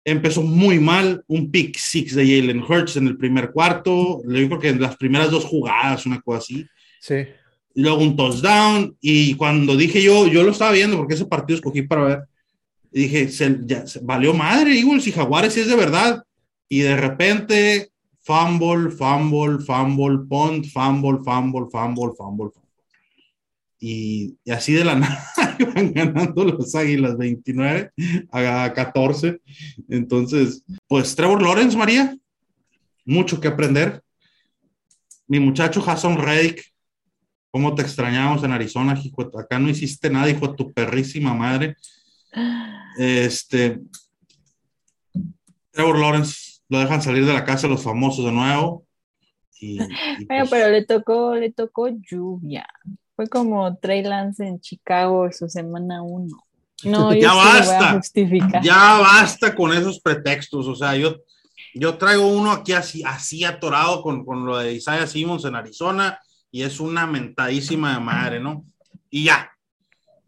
empezó muy mal, un pick six de Jalen Hurts en el primer cuarto, yo creo que en las primeras dos jugadas, una cosa así, Sí. y luego un touchdown, y cuando dije yo, yo lo estaba viendo porque ese partido escogí para ver, y dije, se, ya, se- valió madre Eagles y Jaguares si es de verdad, y de repente, fumble, fumble, fumble, punt, fumble, fumble, fumble, fumble, fumble. Y, y así de la [LAUGHS] nada iban ganando los Águilas 29 a 14. Entonces, pues Trevor Lawrence, María, mucho que aprender. Mi muchacho Hassan Reddick, cómo te extrañamos en Arizona, hijo acá no hiciste nada, hijo de tu perrísima madre. Este, Trevor Lawrence lo dejan salir de la casa los famosos de nuevo. Y, y Bueno, pues, pero le tocó, le tocó lluvia. Fue como Trey Lance en Chicago su semana uno. [LAUGHS] No, yo Ya sí lo voy a basta. justificar. Ya basta con esos pretextos. O sea, yo, yo traigo uno aquí así, así atorado con, con lo de Isaiah Simmons en Arizona y es una mentadísima de madre, ¿no? Y ya,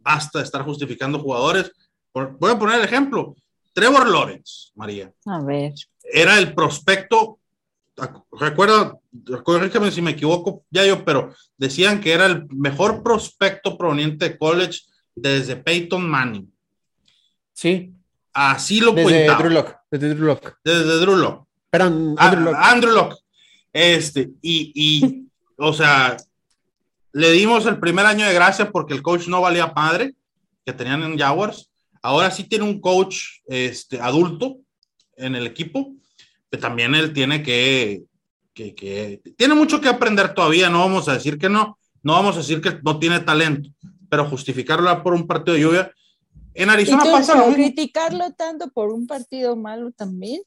basta de estar justificando jugadores. Por- voy a poner el ejemplo. Trevor Lawrence, María, A ver. era el prospecto. Recuerda, corrígeme si me equivoco, ya yo, pero decían que era el mejor prospecto proveniente de college desde Peyton Manning. Sí. Así lo Desde. Drew Lock. Desde Drew. Desde Drew Lock. Perdón, Ah, Andrew Lock. Andrew Lock. Este, y, y, o sea, le dimos el primer año de gracia porque el coach no valía padre que tenían en Jaguars. Ahora sí tiene un coach este, adulto en el equipo, también él tiene que, que, que- tiene mucho que aprender todavía. No vamos a decir que no, no vamos a decir que no tiene talento, pero justificarlo por un partido de lluvia. En ¿Y Arizona tú pasa lo mismo. criticarlo tanto por un partido malo también?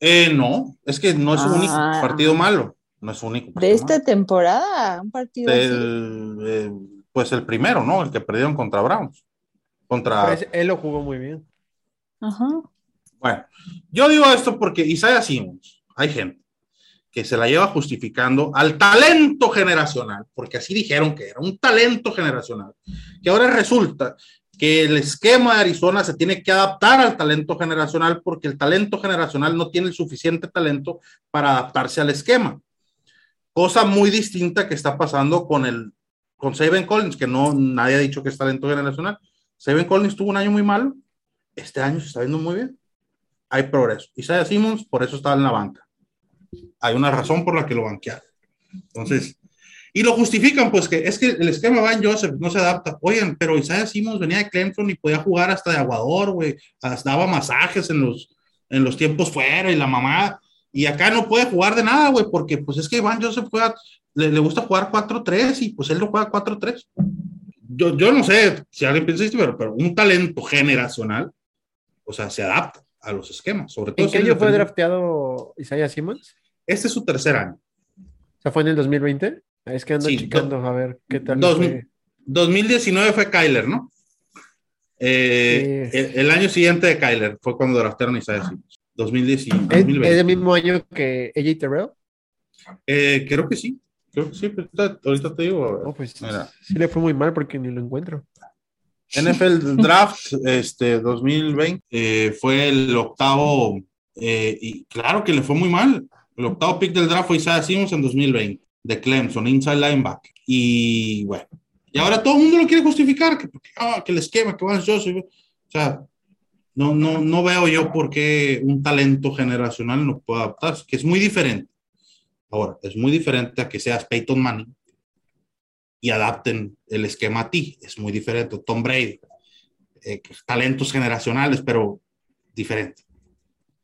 Eh, no, es que no es su único Ah. partido malo. No es único De esta temporada, un partido así. del, eh, pues el primero, ¿no? El que perdieron contra Browns. Contra. Él lo jugó muy bien. Ajá. Bueno, yo digo esto porque Isaiah Simmons, hay gente que se la lleva justificando al talento generacional, porque así dijeron que era un talento generacional, que ahora resulta que el esquema de Arizona se tiene que adaptar al talento generacional porque el talento generacional no tiene el suficiente talento para adaptarse al esquema. Cosa muy distinta que está pasando con el con Saben Collins, que no nadie ha dicho que es talento generacional. Saben Collins tuvo un año muy malo, este año se está viendo muy bien. Hay progreso. Isaiah Simmons, por eso estaba en la banca. Hay una razón por la que lo banquearon. Entonces, y lo justifican, pues que es que el esquema Van Joseph no se adapta. Oigan, pero Isaiah Simmons venía de Clemson y podía jugar hasta de aguador, güey. Daba masajes en los, en los tiempos fuera y la mamá. Y acá no puede jugar de nada, güey, porque pues es que Van Joseph juega, le, le gusta jugar 4-3 y pues él no juega 4-3. Yo, yo no sé si alguien piensa esto, pero, pero un talento generacional, o sea, se adapta a los esquemas, sobre todo. ¿En qué año fue drafteado Isaiah Simmons? Este es su tercer año. O sea, fue en el 2020. Ah, Es que ando Sí, checando a ver qué tal. dos- fue. 2019 fue Kyler, ¿no? Eh, Sí. el, el año siguiente de Kyler fue cuando draftearon a Isaiah Simmons. 2019, ¿Es, 2020. es el mismo año que AJ Terrell? Eh, creo que sí. Creo que sí. pero ahorita, te digo. a ver. Oh, pues sí le fue muy mal porque ni lo encuentro. NFL Draft este, 2020 eh, fue el octavo, eh, y claro que le fue muy mal. El octavo pick del draft fue Isaiah Simmons en 2020, de Clemson, inside linebacker. Y bueno, y ahora todo el mundo lo quiere justificar, que, ah, que el esquema, que Vance Joseph. O sea, no, no, no veo yo por qué un talento generacional no puede adaptarse, que es muy diferente. Ahora, es muy diferente a que seas Peyton Manning y adapten el esquema a ti. Es muy diferente. Tom Brady, eh, talentos generacionales, pero diferente.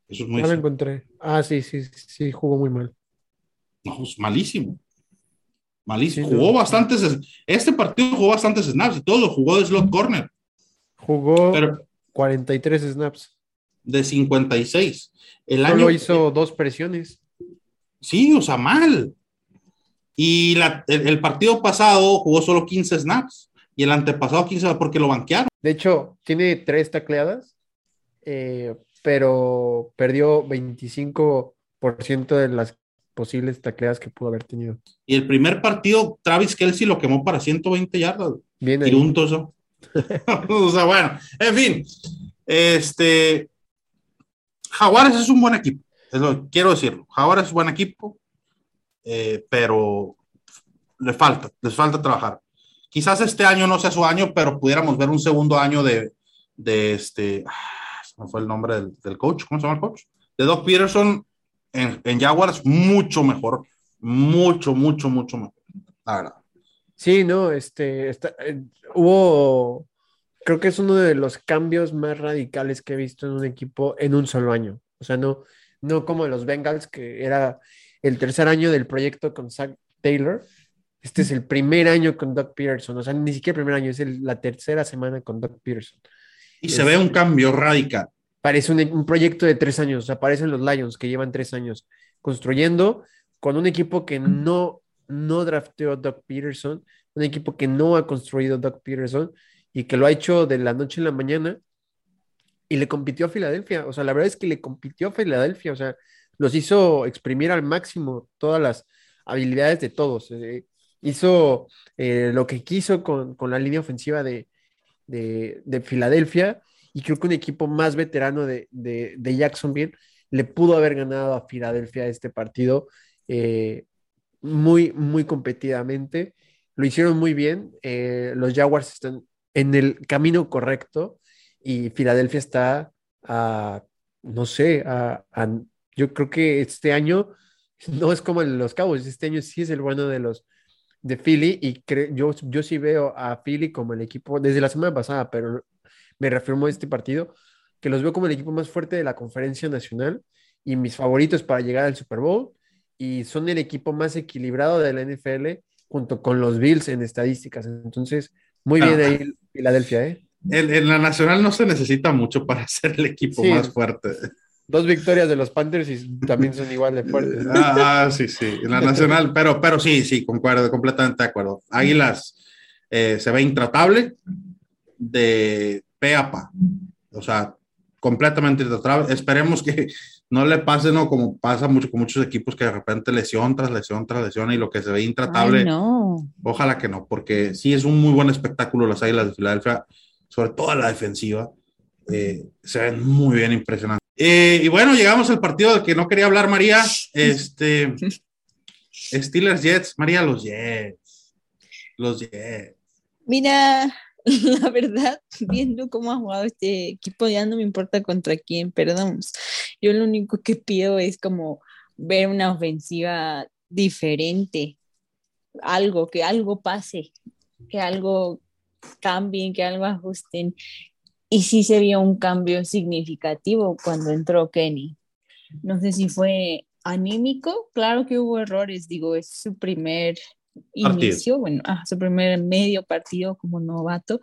Eso es muy Ya lo encontré. Ah, sí, sí, sí, jugó muy mal. no, es malísimo. Malísimo. Sí, no. jugó bastantes, este partido jugó bastantes snaps y todo lo jugó de slot corner, Jugó pero 43 snaps. de 56. El Solo año hizo dos presiones. Sí, o sea, mal. Y la- el, el partido pasado jugó solo 15 snaps y el antepasado 15 porque lo banquearon. De hecho, tiene tres tacleadas, eh, pero perdió 25% de las posibles tacleadas que pudo haber tenido. Y el primer partido, Travis Kelsey lo quemó para 120 yardas. Bien. Tiró un toso. [LAUGHS] o sea, bueno, en fin. Este. Jaguares es un buen equipo. Es lo que quiero decirlo. Jaguares es un buen equipo, eh, pero le falta, les falta trabajar. Quizás este año no sea su año, pero pudiéramos ver un segundo año de, de este. ah, se me fue el nombre del, del coach. ¿Cómo se llama el coach? De Doc Peterson en, en Jaguars, mucho mejor. Mucho, mucho, mucho mejor. La verdad. Sí, no, este, está- eh, hubo, creo que es uno de los cambios más radicales que he visto en un equipo en un solo año. O sea, no, no como los Bengals, que era el tercer año del proyecto con Zach Taylor. Este es el primer año con Doug Peterson. O sea, ni siquiera el primer año, es el- la tercera semana con Doug Peterson. Y se ve un cambio radical. Parece un, un proyecto de tres años. O sea, parecen los Lions que llevan tres años construyendo con un equipo que no, no drafteó Doug Peterson, un equipo que no ha construido Doug Peterson y que lo ha hecho de la noche a la mañana y le compitió a Filadelfia. O sea, la verdad es que le compitió a Filadelfia. O sea, los hizo exprimir al máximo todas las habilidades de todos. Eh, hizo eh, lo que quiso con, con la línea ofensiva de, de, de Filadelfia y creo que un equipo más veterano de, de, de Jacksonville le pudo haber ganado a Filadelfia este partido eh, muy, muy competidamente. Lo hicieron muy bien. los Jaguars están en el camino correcto y Filadelfia está a, no sé, a- yo creo que este año [LAUGHS] no es como el de los Cowboys, este año sí es el bueno de los de Philly y yo, yo sí veo a Philly como el equipo desde la semana pasada, pero me reafirmó este partido, que los veo como el equipo más fuerte de la conferencia nacional y mis favoritos para llegar al Super Bowl y son el equipo más equilibrado de la NFL junto con los Bills en estadísticas. Entonces, muy bien Ah. ahí Filadelfia, ¿eh? En, en la nacional no se necesita mucho para [LAUGHS] ser el equipo Sí. más fuerte. Dos victorias de los Panthers y también son igual de fuertes. ¿no? Ah, ah, sí, sí, en la nacional, pero, pero sí, sí, concuerdo, completamente de acuerdo. Águilas eh, se ve intratable de pe a pa. O sea, completamente intratable. Esperemos que no le pase, ¿no? Como pasa mucho con muchos equipos que de repente lesión tras lesión tras lesión y lo que se ve intratable. Ay, no. Ojalá que no, porque sí es un muy buen espectáculo las Águilas de Filadelfia, sobre todo la defensiva. eh, se ven muy bien, impresionante. Eh, y bueno, llegamos al partido del que no quería hablar María. [LAUGHS] Este, Steelers Jets, María, los Jets. Los Jets. Mira, [LAUGHS] la verdad, viendo cómo ha jugado este equipo, ya no me importa contra quién perdamos. Yo lo único que pido es como ver una ofensiva diferente, algo, que algo pase, que algo cambien, que algo ajusten. Y sí se vio un cambio significativo cuando entró Kenny. No sé si fue anímico, claro que hubo errores, digo, es su primer Partido. inicio, bueno, ah, su primer medio partido como novato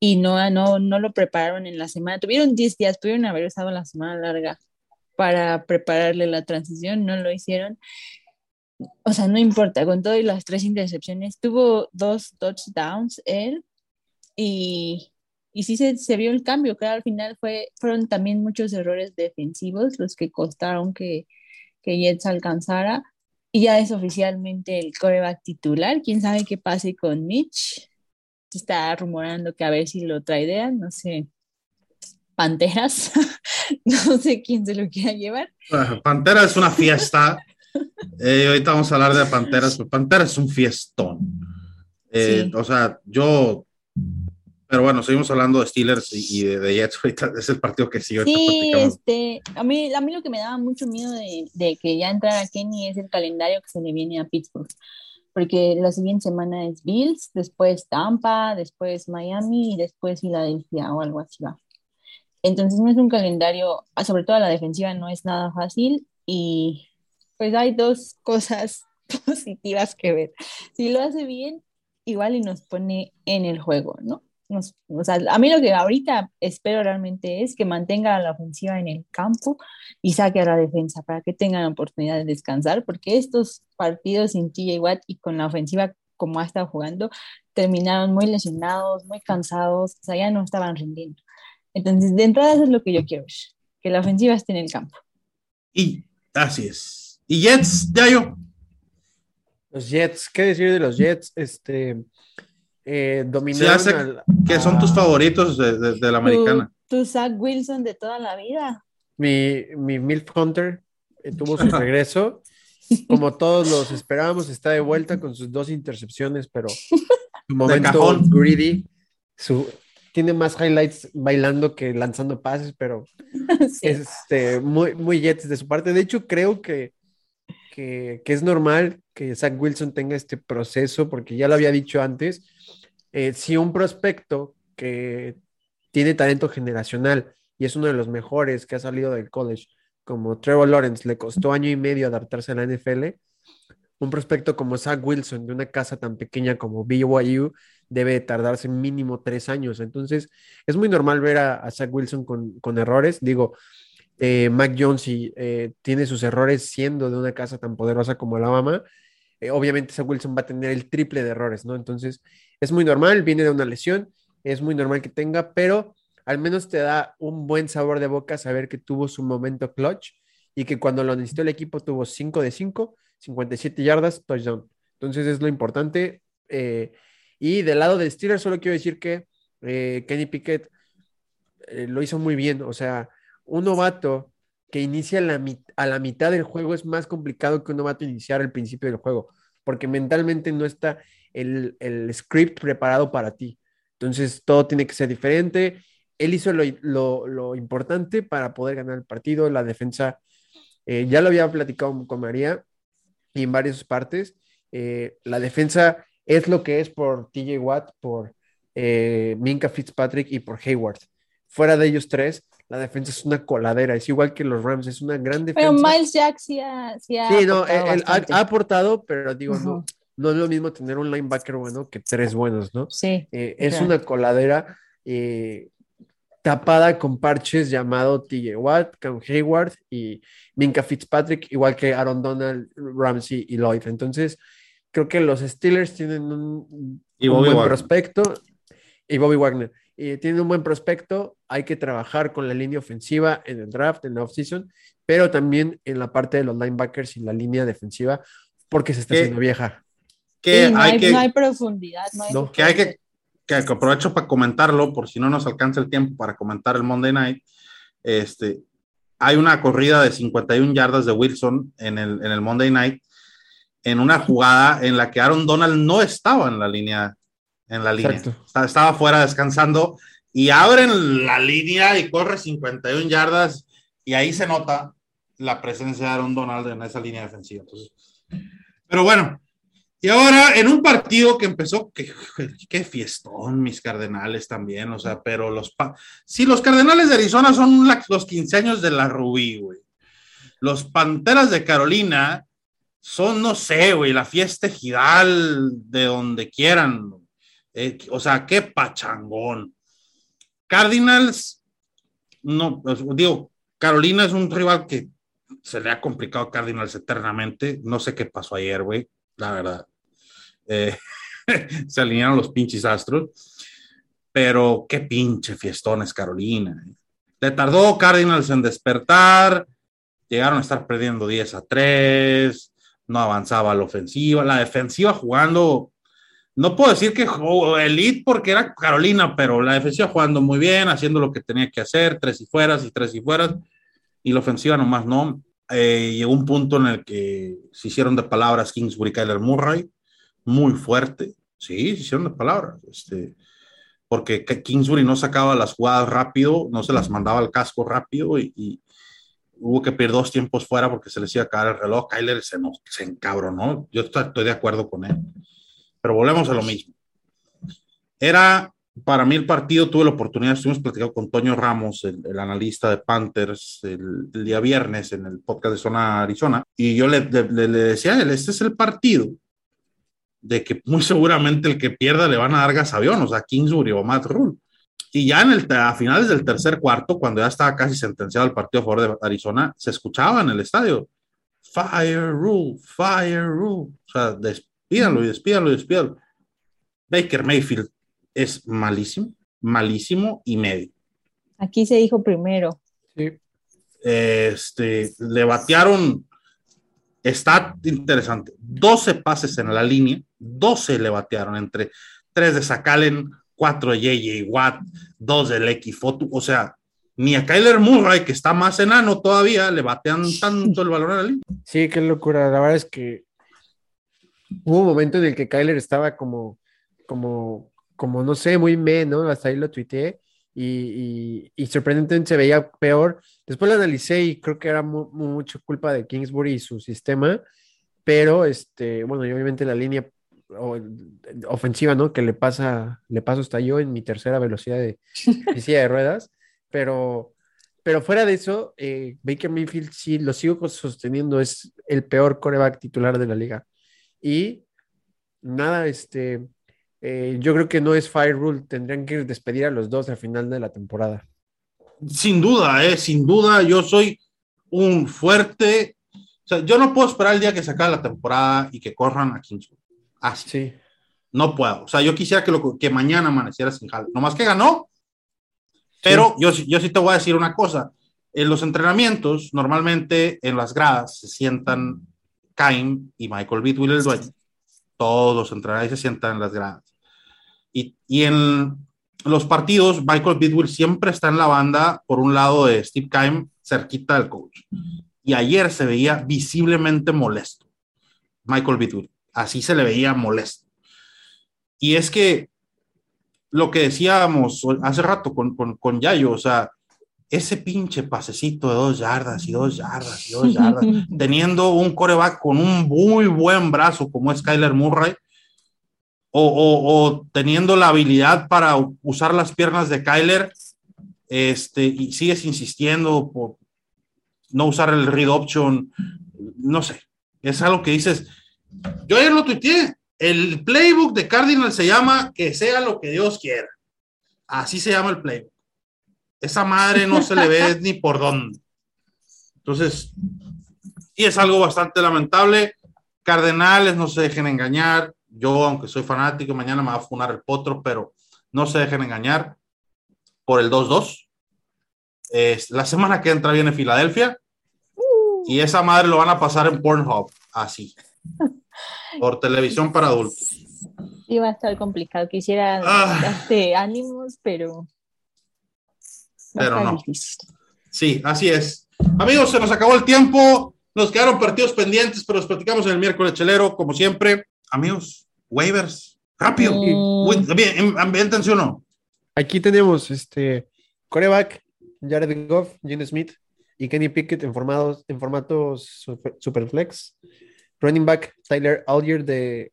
y no, no, no lo prepararon en la semana. Tuvieron 10 días, pudieron haber usado la semana larga para prepararle la transición, no lo hicieron. O sea, no importa, con todo y las tres intercepciones, tuvo dos touchdowns él y, y sí se, se vio el cambio. Claro, al final fue, fueron también muchos errores defensivos los que costaron que, que Jets alcanzara. Y ya es oficialmente el coreback titular. Quién sabe qué pase con Mitch. Se está rumorando que a ver si lo traidean, no sé. Panteras. [LAUGHS] no sé quién se lo quiera llevar. Pantera es una fiesta. Eh, ahorita vamos a hablar de Panteras. pero Pantera es un fiestón. Eh, Sí. O sea, yo. Pero bueno, seguimos hablando de Steelers y, y de, de Jets. Ahorita [LAUGHS] es el partido que sigue. Sí, este, a mí, a mí lo que me daba mucho miedo de, de que ya entrara Kenny es el calendario que se le viene a Pittsburgh, porque la siguiente semana es Bills, después Tampa, después Miami y después Filadelfia o algo así va. Entonces no es un calendario, ah, sobre todo la defensiva no es nada fácil y pues hay dos cosas [LAUGHS] positivas que ver. Si lo hace bien, igual y nos pone en el juego, ¿no? Nos- o sea, a mí lo que ahorita espero realmente es que mantenga a la ofensiva en el campo y saque a la defensa para que tengan la oportunidad de descansar, porque estos partidos sin TJ Watt y con la ofensiva como ha estado jugando, terminaron muy lesionados, muy cansados, o sea, ya no estaban rindiendo. Entonces, de entrada eso es lo que yo quiero ver, que la ofensiva esté en el campo. Y así es. Y Jets, ya yo. Los Jets, ¿qué decir de los Jets? Este, eh, dominaron al- Que son a- tus favoritos de, de- de la americana. Tu, tu Zach Wilson de toda la vida. Mi, mi Milf Hunter eh, tuvo su [LAUGHS] regreso. Como todos los esperábamos, está de vuelta con sus dos intercepciones, pero su momento cajón. greedy, su, tiene más highlights bailando que lanzando pases, pero [LAUGHS] Sí. este, muy, muy Jets de su parte. De hecho, creo que, que, que es normal que Zach Wilson tenga este proceso, porque ya lo había dicho antes. Eh, si un prospecto que tiene talento generacional y es uno de los mejores que ha salido del college, como Trevor Lawrence, le costó año y medio adaptarse a la NFL, un prospecto como Zach Wilson de una casa tan pequeña como BYU debe tardarse mínimo tres años. Entonces, es muy normal ver a, Zach Wilson con, con errores. Digo, eh, Mac Jones y, eh, tiene sus errores siendo de una casa tan poderosa como Alabama. eh, obviamente, Zach Wilson va a tener el triple de errores, ¿no? Entonces, es muy normal, viene de una lesión, es muy normal que tenga, pero al menos te da un buen sabor de boca saber que tuvo su momento clutch y que cuando lo necesitó el equipo tuvo 5 de 5, 57 yardas, touchdown. Entonces es lo importante. eh, y del lado de Steelers solo quiero decir que eh, Kenny Pickett eh, lo hizo muy bien. O sea, un novato que inicia la a la mitad del juego es más complicado que un novato iniciar al principio del juego, porque mentalmente no está el, el script preparado para ti. Entonces todo tiene que ser diferente. Él hizo lo, lo- lo importante para poder ganar el partido. La defensa, eh, ya lo había platicado con María y en varias partes. eh, la defensa es lo que es por TJ Watt, por eh, Minka Fitzpatrick y por Hayward. Fuera de ellos tres, la defensa es una coladera. Es igual que los Rams, es una gran defensa. Pero Miles Jack sí ha, sí ha Sí, no, él, él ha, aportado, pero digo, no es lo mismo tener un linebacker bueno que tres buenos, ¿no? Sí, Eh, es Claro. una coladera eh, tapada con parches llamado TJ Watt, Cam Hayward y Minka Fitzpatrick, igual que Aaron Donald, Ramsey y Lloyd. Entonces, creo que los Steelers tienen un, Y un Bobby buen Wagner. prospecto y Bobby Wagner. Y tienen un buen prospecto, hay que trabajar con la línea ofensiva en el draft, en la offseason, pero también en la parte de los linebackers y la línea defensiva, porque se está haciendo vieja. Que Sí, no, hay hay, que, no hay profundidad. No hay No. que hay que, que aprovecho para comentarlo, por si no nos alcanza el tiempo para comentar el Monday Night. Este, hay una corrida de 51 yardas de Wilson en el, en el Monday Night, en una jugada en la que Aaron Donald no estaba en la línea, en la línea. Exacto. Estaba, estaba fuera descansando y abren la línea y corre 51 yardas y ahí se nota la presencia de Aaron Donald en esa línea defensiva. Entonces, pero bueno, y ahora en un partido que empezó, qué fiestón, mis cardenales también, o sea, pero los, pa- sí, los cardenales de Arizona son los 15 años de la Rubí, güey. Los panteras de Carolina son, no sé, güey, la fiesta ejidal de donde quieran. Eh, o sea, qué pachangón. Cardinals, no, pues, digo, Carolina es un rival que se le ha complicado a Cardinals eternamente. No sé qué pasó ayer, güey, la verdad. Eh, [LAUGHS] se alinearon los pinches astros. Pero qué pinche fiestón es Carolina. Le tardó Cardinals en despertar. Llegaron a estar perdiendo 10 a 3. No avanzaba la ofensiva. La defensiva jugando. No puedo decir que elite porque era Carolina, pero la defensiva jugando muy bien, haciendo lo que tenía que hacer, tres y fueras y tres y fueras y la ofensiva nomás no. Eh, llegó un punto en el que se hicieron de palabras Kingsbury y Kyler Murray, muy fuerte. Sí, se hicieron de palabras. Este, porque Kingsbury no sacaba las jugadas rápido, no se las mandaba al casco rápido y, y hubo que perder dos tiempos fuera porque se les iba a caer el reloj. Kyler se, no, se encabronó. Yo estoy de acuerdo con él. Pero volvemos a lo mismo. Era para mí el partido tuve la oportunidad, estuvimos platicando con Toño Ramos, el, analista de Panthers, el, el día viernes en el podcast de Zona Arizona, y yo le, le- le decía a él, este es el partido de que muy seguramente el que pierda le van a dar gas avión, o sea, Kingsbury o Matt Rule. Y ya en el, a finales del tercer cuarto, cuando ya estaba casi sentenciado el partido a favor de Arizona, se escuchaba en el estadio, Fire Rule, Fire Rule, o sea, despídalo y despídalo y despídalo. Baker Mayfield es malísimo, malísimo y medio. Aquí se dijo primero. Sí. Este, le batearon, está interesante, 12 pases en la línea, 12 le batearon entre 3 de Sakalen, 4 de JJ Watt, 2 de Lecky Fotu, o sea, ni a Kyler Murray, que está más enano todavía, le batean tanto el balón a la línea. Sí, qué locura. La verdad es que hubo un momento en el que Kyler estaba como, como, como no sé, muy me, ¿no? Hasta ahí lo tuiteé y, y, y sorprendentemente se veía peor. Después lo analicé y creo que era mu- mu- mucho culpa de Kingsbury y su sistema, pero este, bueno, y obviamente la línea ofensiva, ¿no? Que le pasa, le paso hasta yo en mi tercera velocidad de, [LAUGHS] mi silla de ruedas, pero, pero fuera de eso, eh, Baker Mayfield sí lo sigo sosteniendo, es el peor coreback titular de la liga. Y nada, este, eh, yo creo que no es Fire Rule, tendrían que despedir a los dos al final de la temporada. Sin duda, eh, sin duda, yo soy un fuerte, o sea, yo no puedo esperar el día que se acabe la temporada y que corran a Kingsbury. Así. Sí, No puedo. O sea, yo quisiera que, lo, que mañana amaneciera sin jale. Nomás que ganó. Pero yo, sí- yo sí te voy a decir una cosa. En los entrenamientos, normalmente en las gradas se sientan Cain y Michael Bidwill, el dueño. Todos los entrenadores se sientan en las gradas. Y, y en los partidos, Michael Bidwill siempre está en la banda por un lado de Steve Keim, cerquita del coach. Y ayer se veía visiblemente molesto. Michael Bidwill. Así se le veía molesto. Y es que lo que decíamos hace rato con, con, con Yayo, o sea, ese pinche pasecito de dos yardas y dos yardas y dos yardas, [LAUGHS] teniendo un coreback con un muy buen brazo como es Kyler Murray, o, o, o teniendo la habilidad para usar las piernas de Kyler, este, y sigues insistiendo por no usar el read option, no sé, es algo que dices, yo ayer lo tuiteé, el playbook de Cardinal se llama que sea lo que Dios quiera. Así se llama el playbook. Esa madre no se le ve [LAUGHS] ni por dónde. Entonces, y es algo bastante lamentable. Cardenales, no se dejen engañar. Yo, aunque soy fanático, mañana me va a funar el potro, pero no se dejen engañar por el 2-2. Es, la semana que entra viene Filadelfia y esa madre lo van a pasar en Pornhub, así, [LAUGHS] por televisión para adultos. Va a estar complicado. Quisiera Ah. darte ánimos, pero. Pero no. difícil. Sí, así es. Amigos, se nos acabó el tiempo. Nos quedaron partidos pendientes, pero los platicamos en el miércoles chelero, como siempre. Amigos, waivers, rápido. Bien, ambiéntense uno. aquí tenemos este coreback, Jared Goff, Gene Smith y Kenny Pickett en, formados, en formatos super, superflex. Running back, Tyler Algier de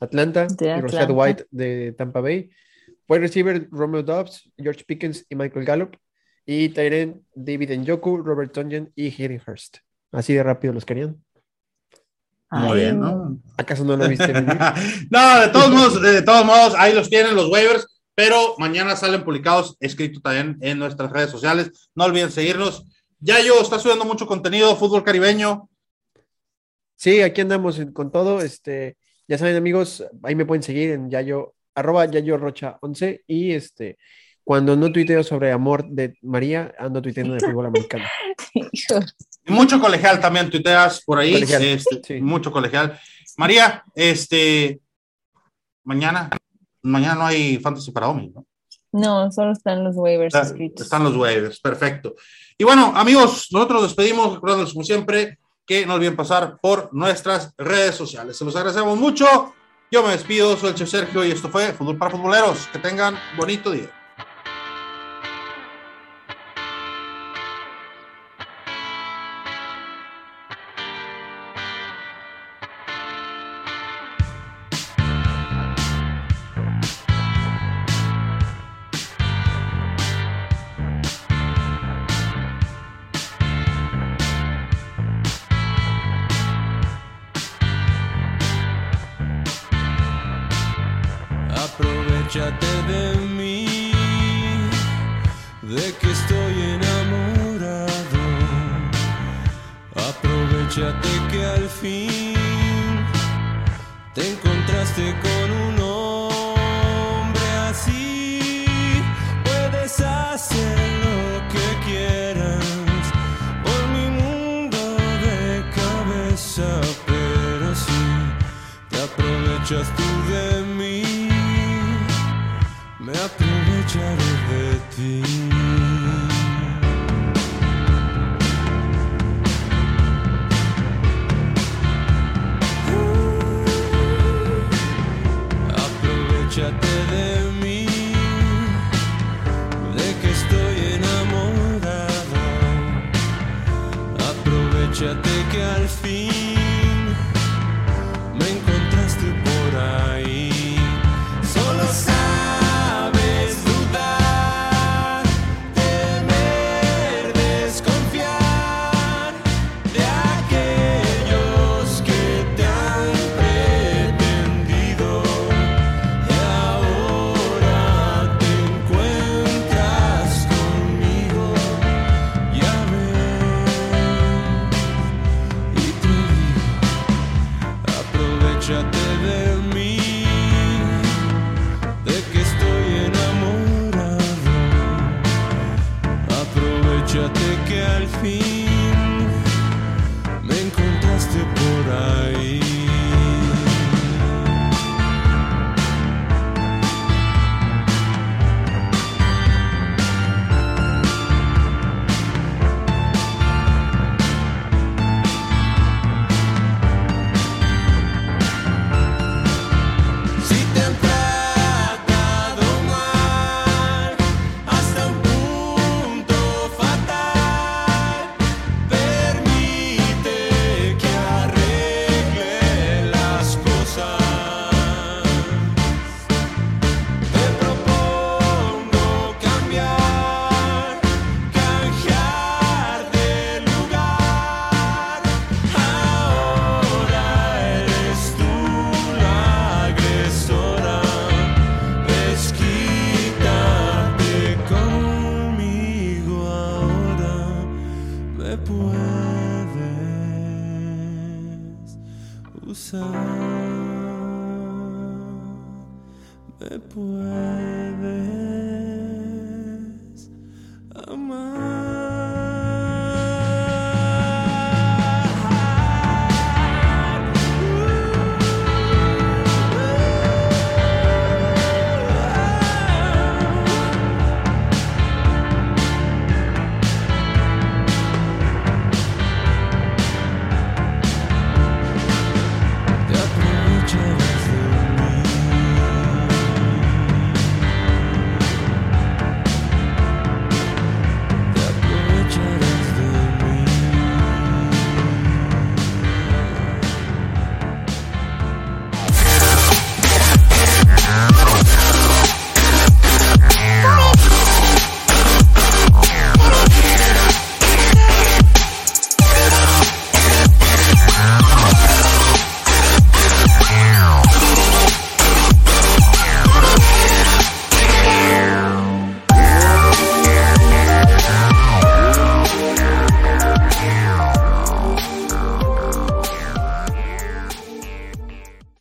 Atlanta De y Rashad. White de Tampa Bay. Wide receiver, Romeo Dobbs, George Pickens y Michael Gallup. Y Tyren, David Njoku, Robert Tonyan y Hayden Hurst. Así de rápido los querían. Muy Ay, bien, ¿no? ¿Acaso no lo viste venir? [LAUGHS] no, de todos modos, de todos modos, ahí los tienen los waivers, pero mañana salen publicados, escrito también en nuestras redes sociales. No olviden seguirnos. Yayo está subiendo mucho contenido, fútbol caribeño. Sí, aquí andamos en- con todo. Este, ya saben, amigos, ahí me pueden seguir en Yayo, arroba Yayo Rocha 11 y este, cuando no tuiteo sobre amor de María, ando tuiteando de fútbol americano. [LAUGHS] Mucho colegial también, tuiteas por ahí. Colegial, este, sí. Mucho colegial. María, este, mañana, mañana no hay fantasy para Omi, ¿no? No, solo están los waivers Está- escritos. Están los waivers, perfecto. Y bueno, amigos, nosotros nos despedimos, recordándoles como siempre que no olviden pasar por nuestras redes sociales. Se los agradecemos mucho. Yo me despido, soy el Chef Sergio y esto fue Fútbol para Futboleros. Que tengan bonito día. Aprovechate que al fin te encontraste con un hombre así. Puedes hacer lo que quieras por mi mundo de cabeza, pero si te aprovechas tú de mí, me aprovecharé de ti. que al fin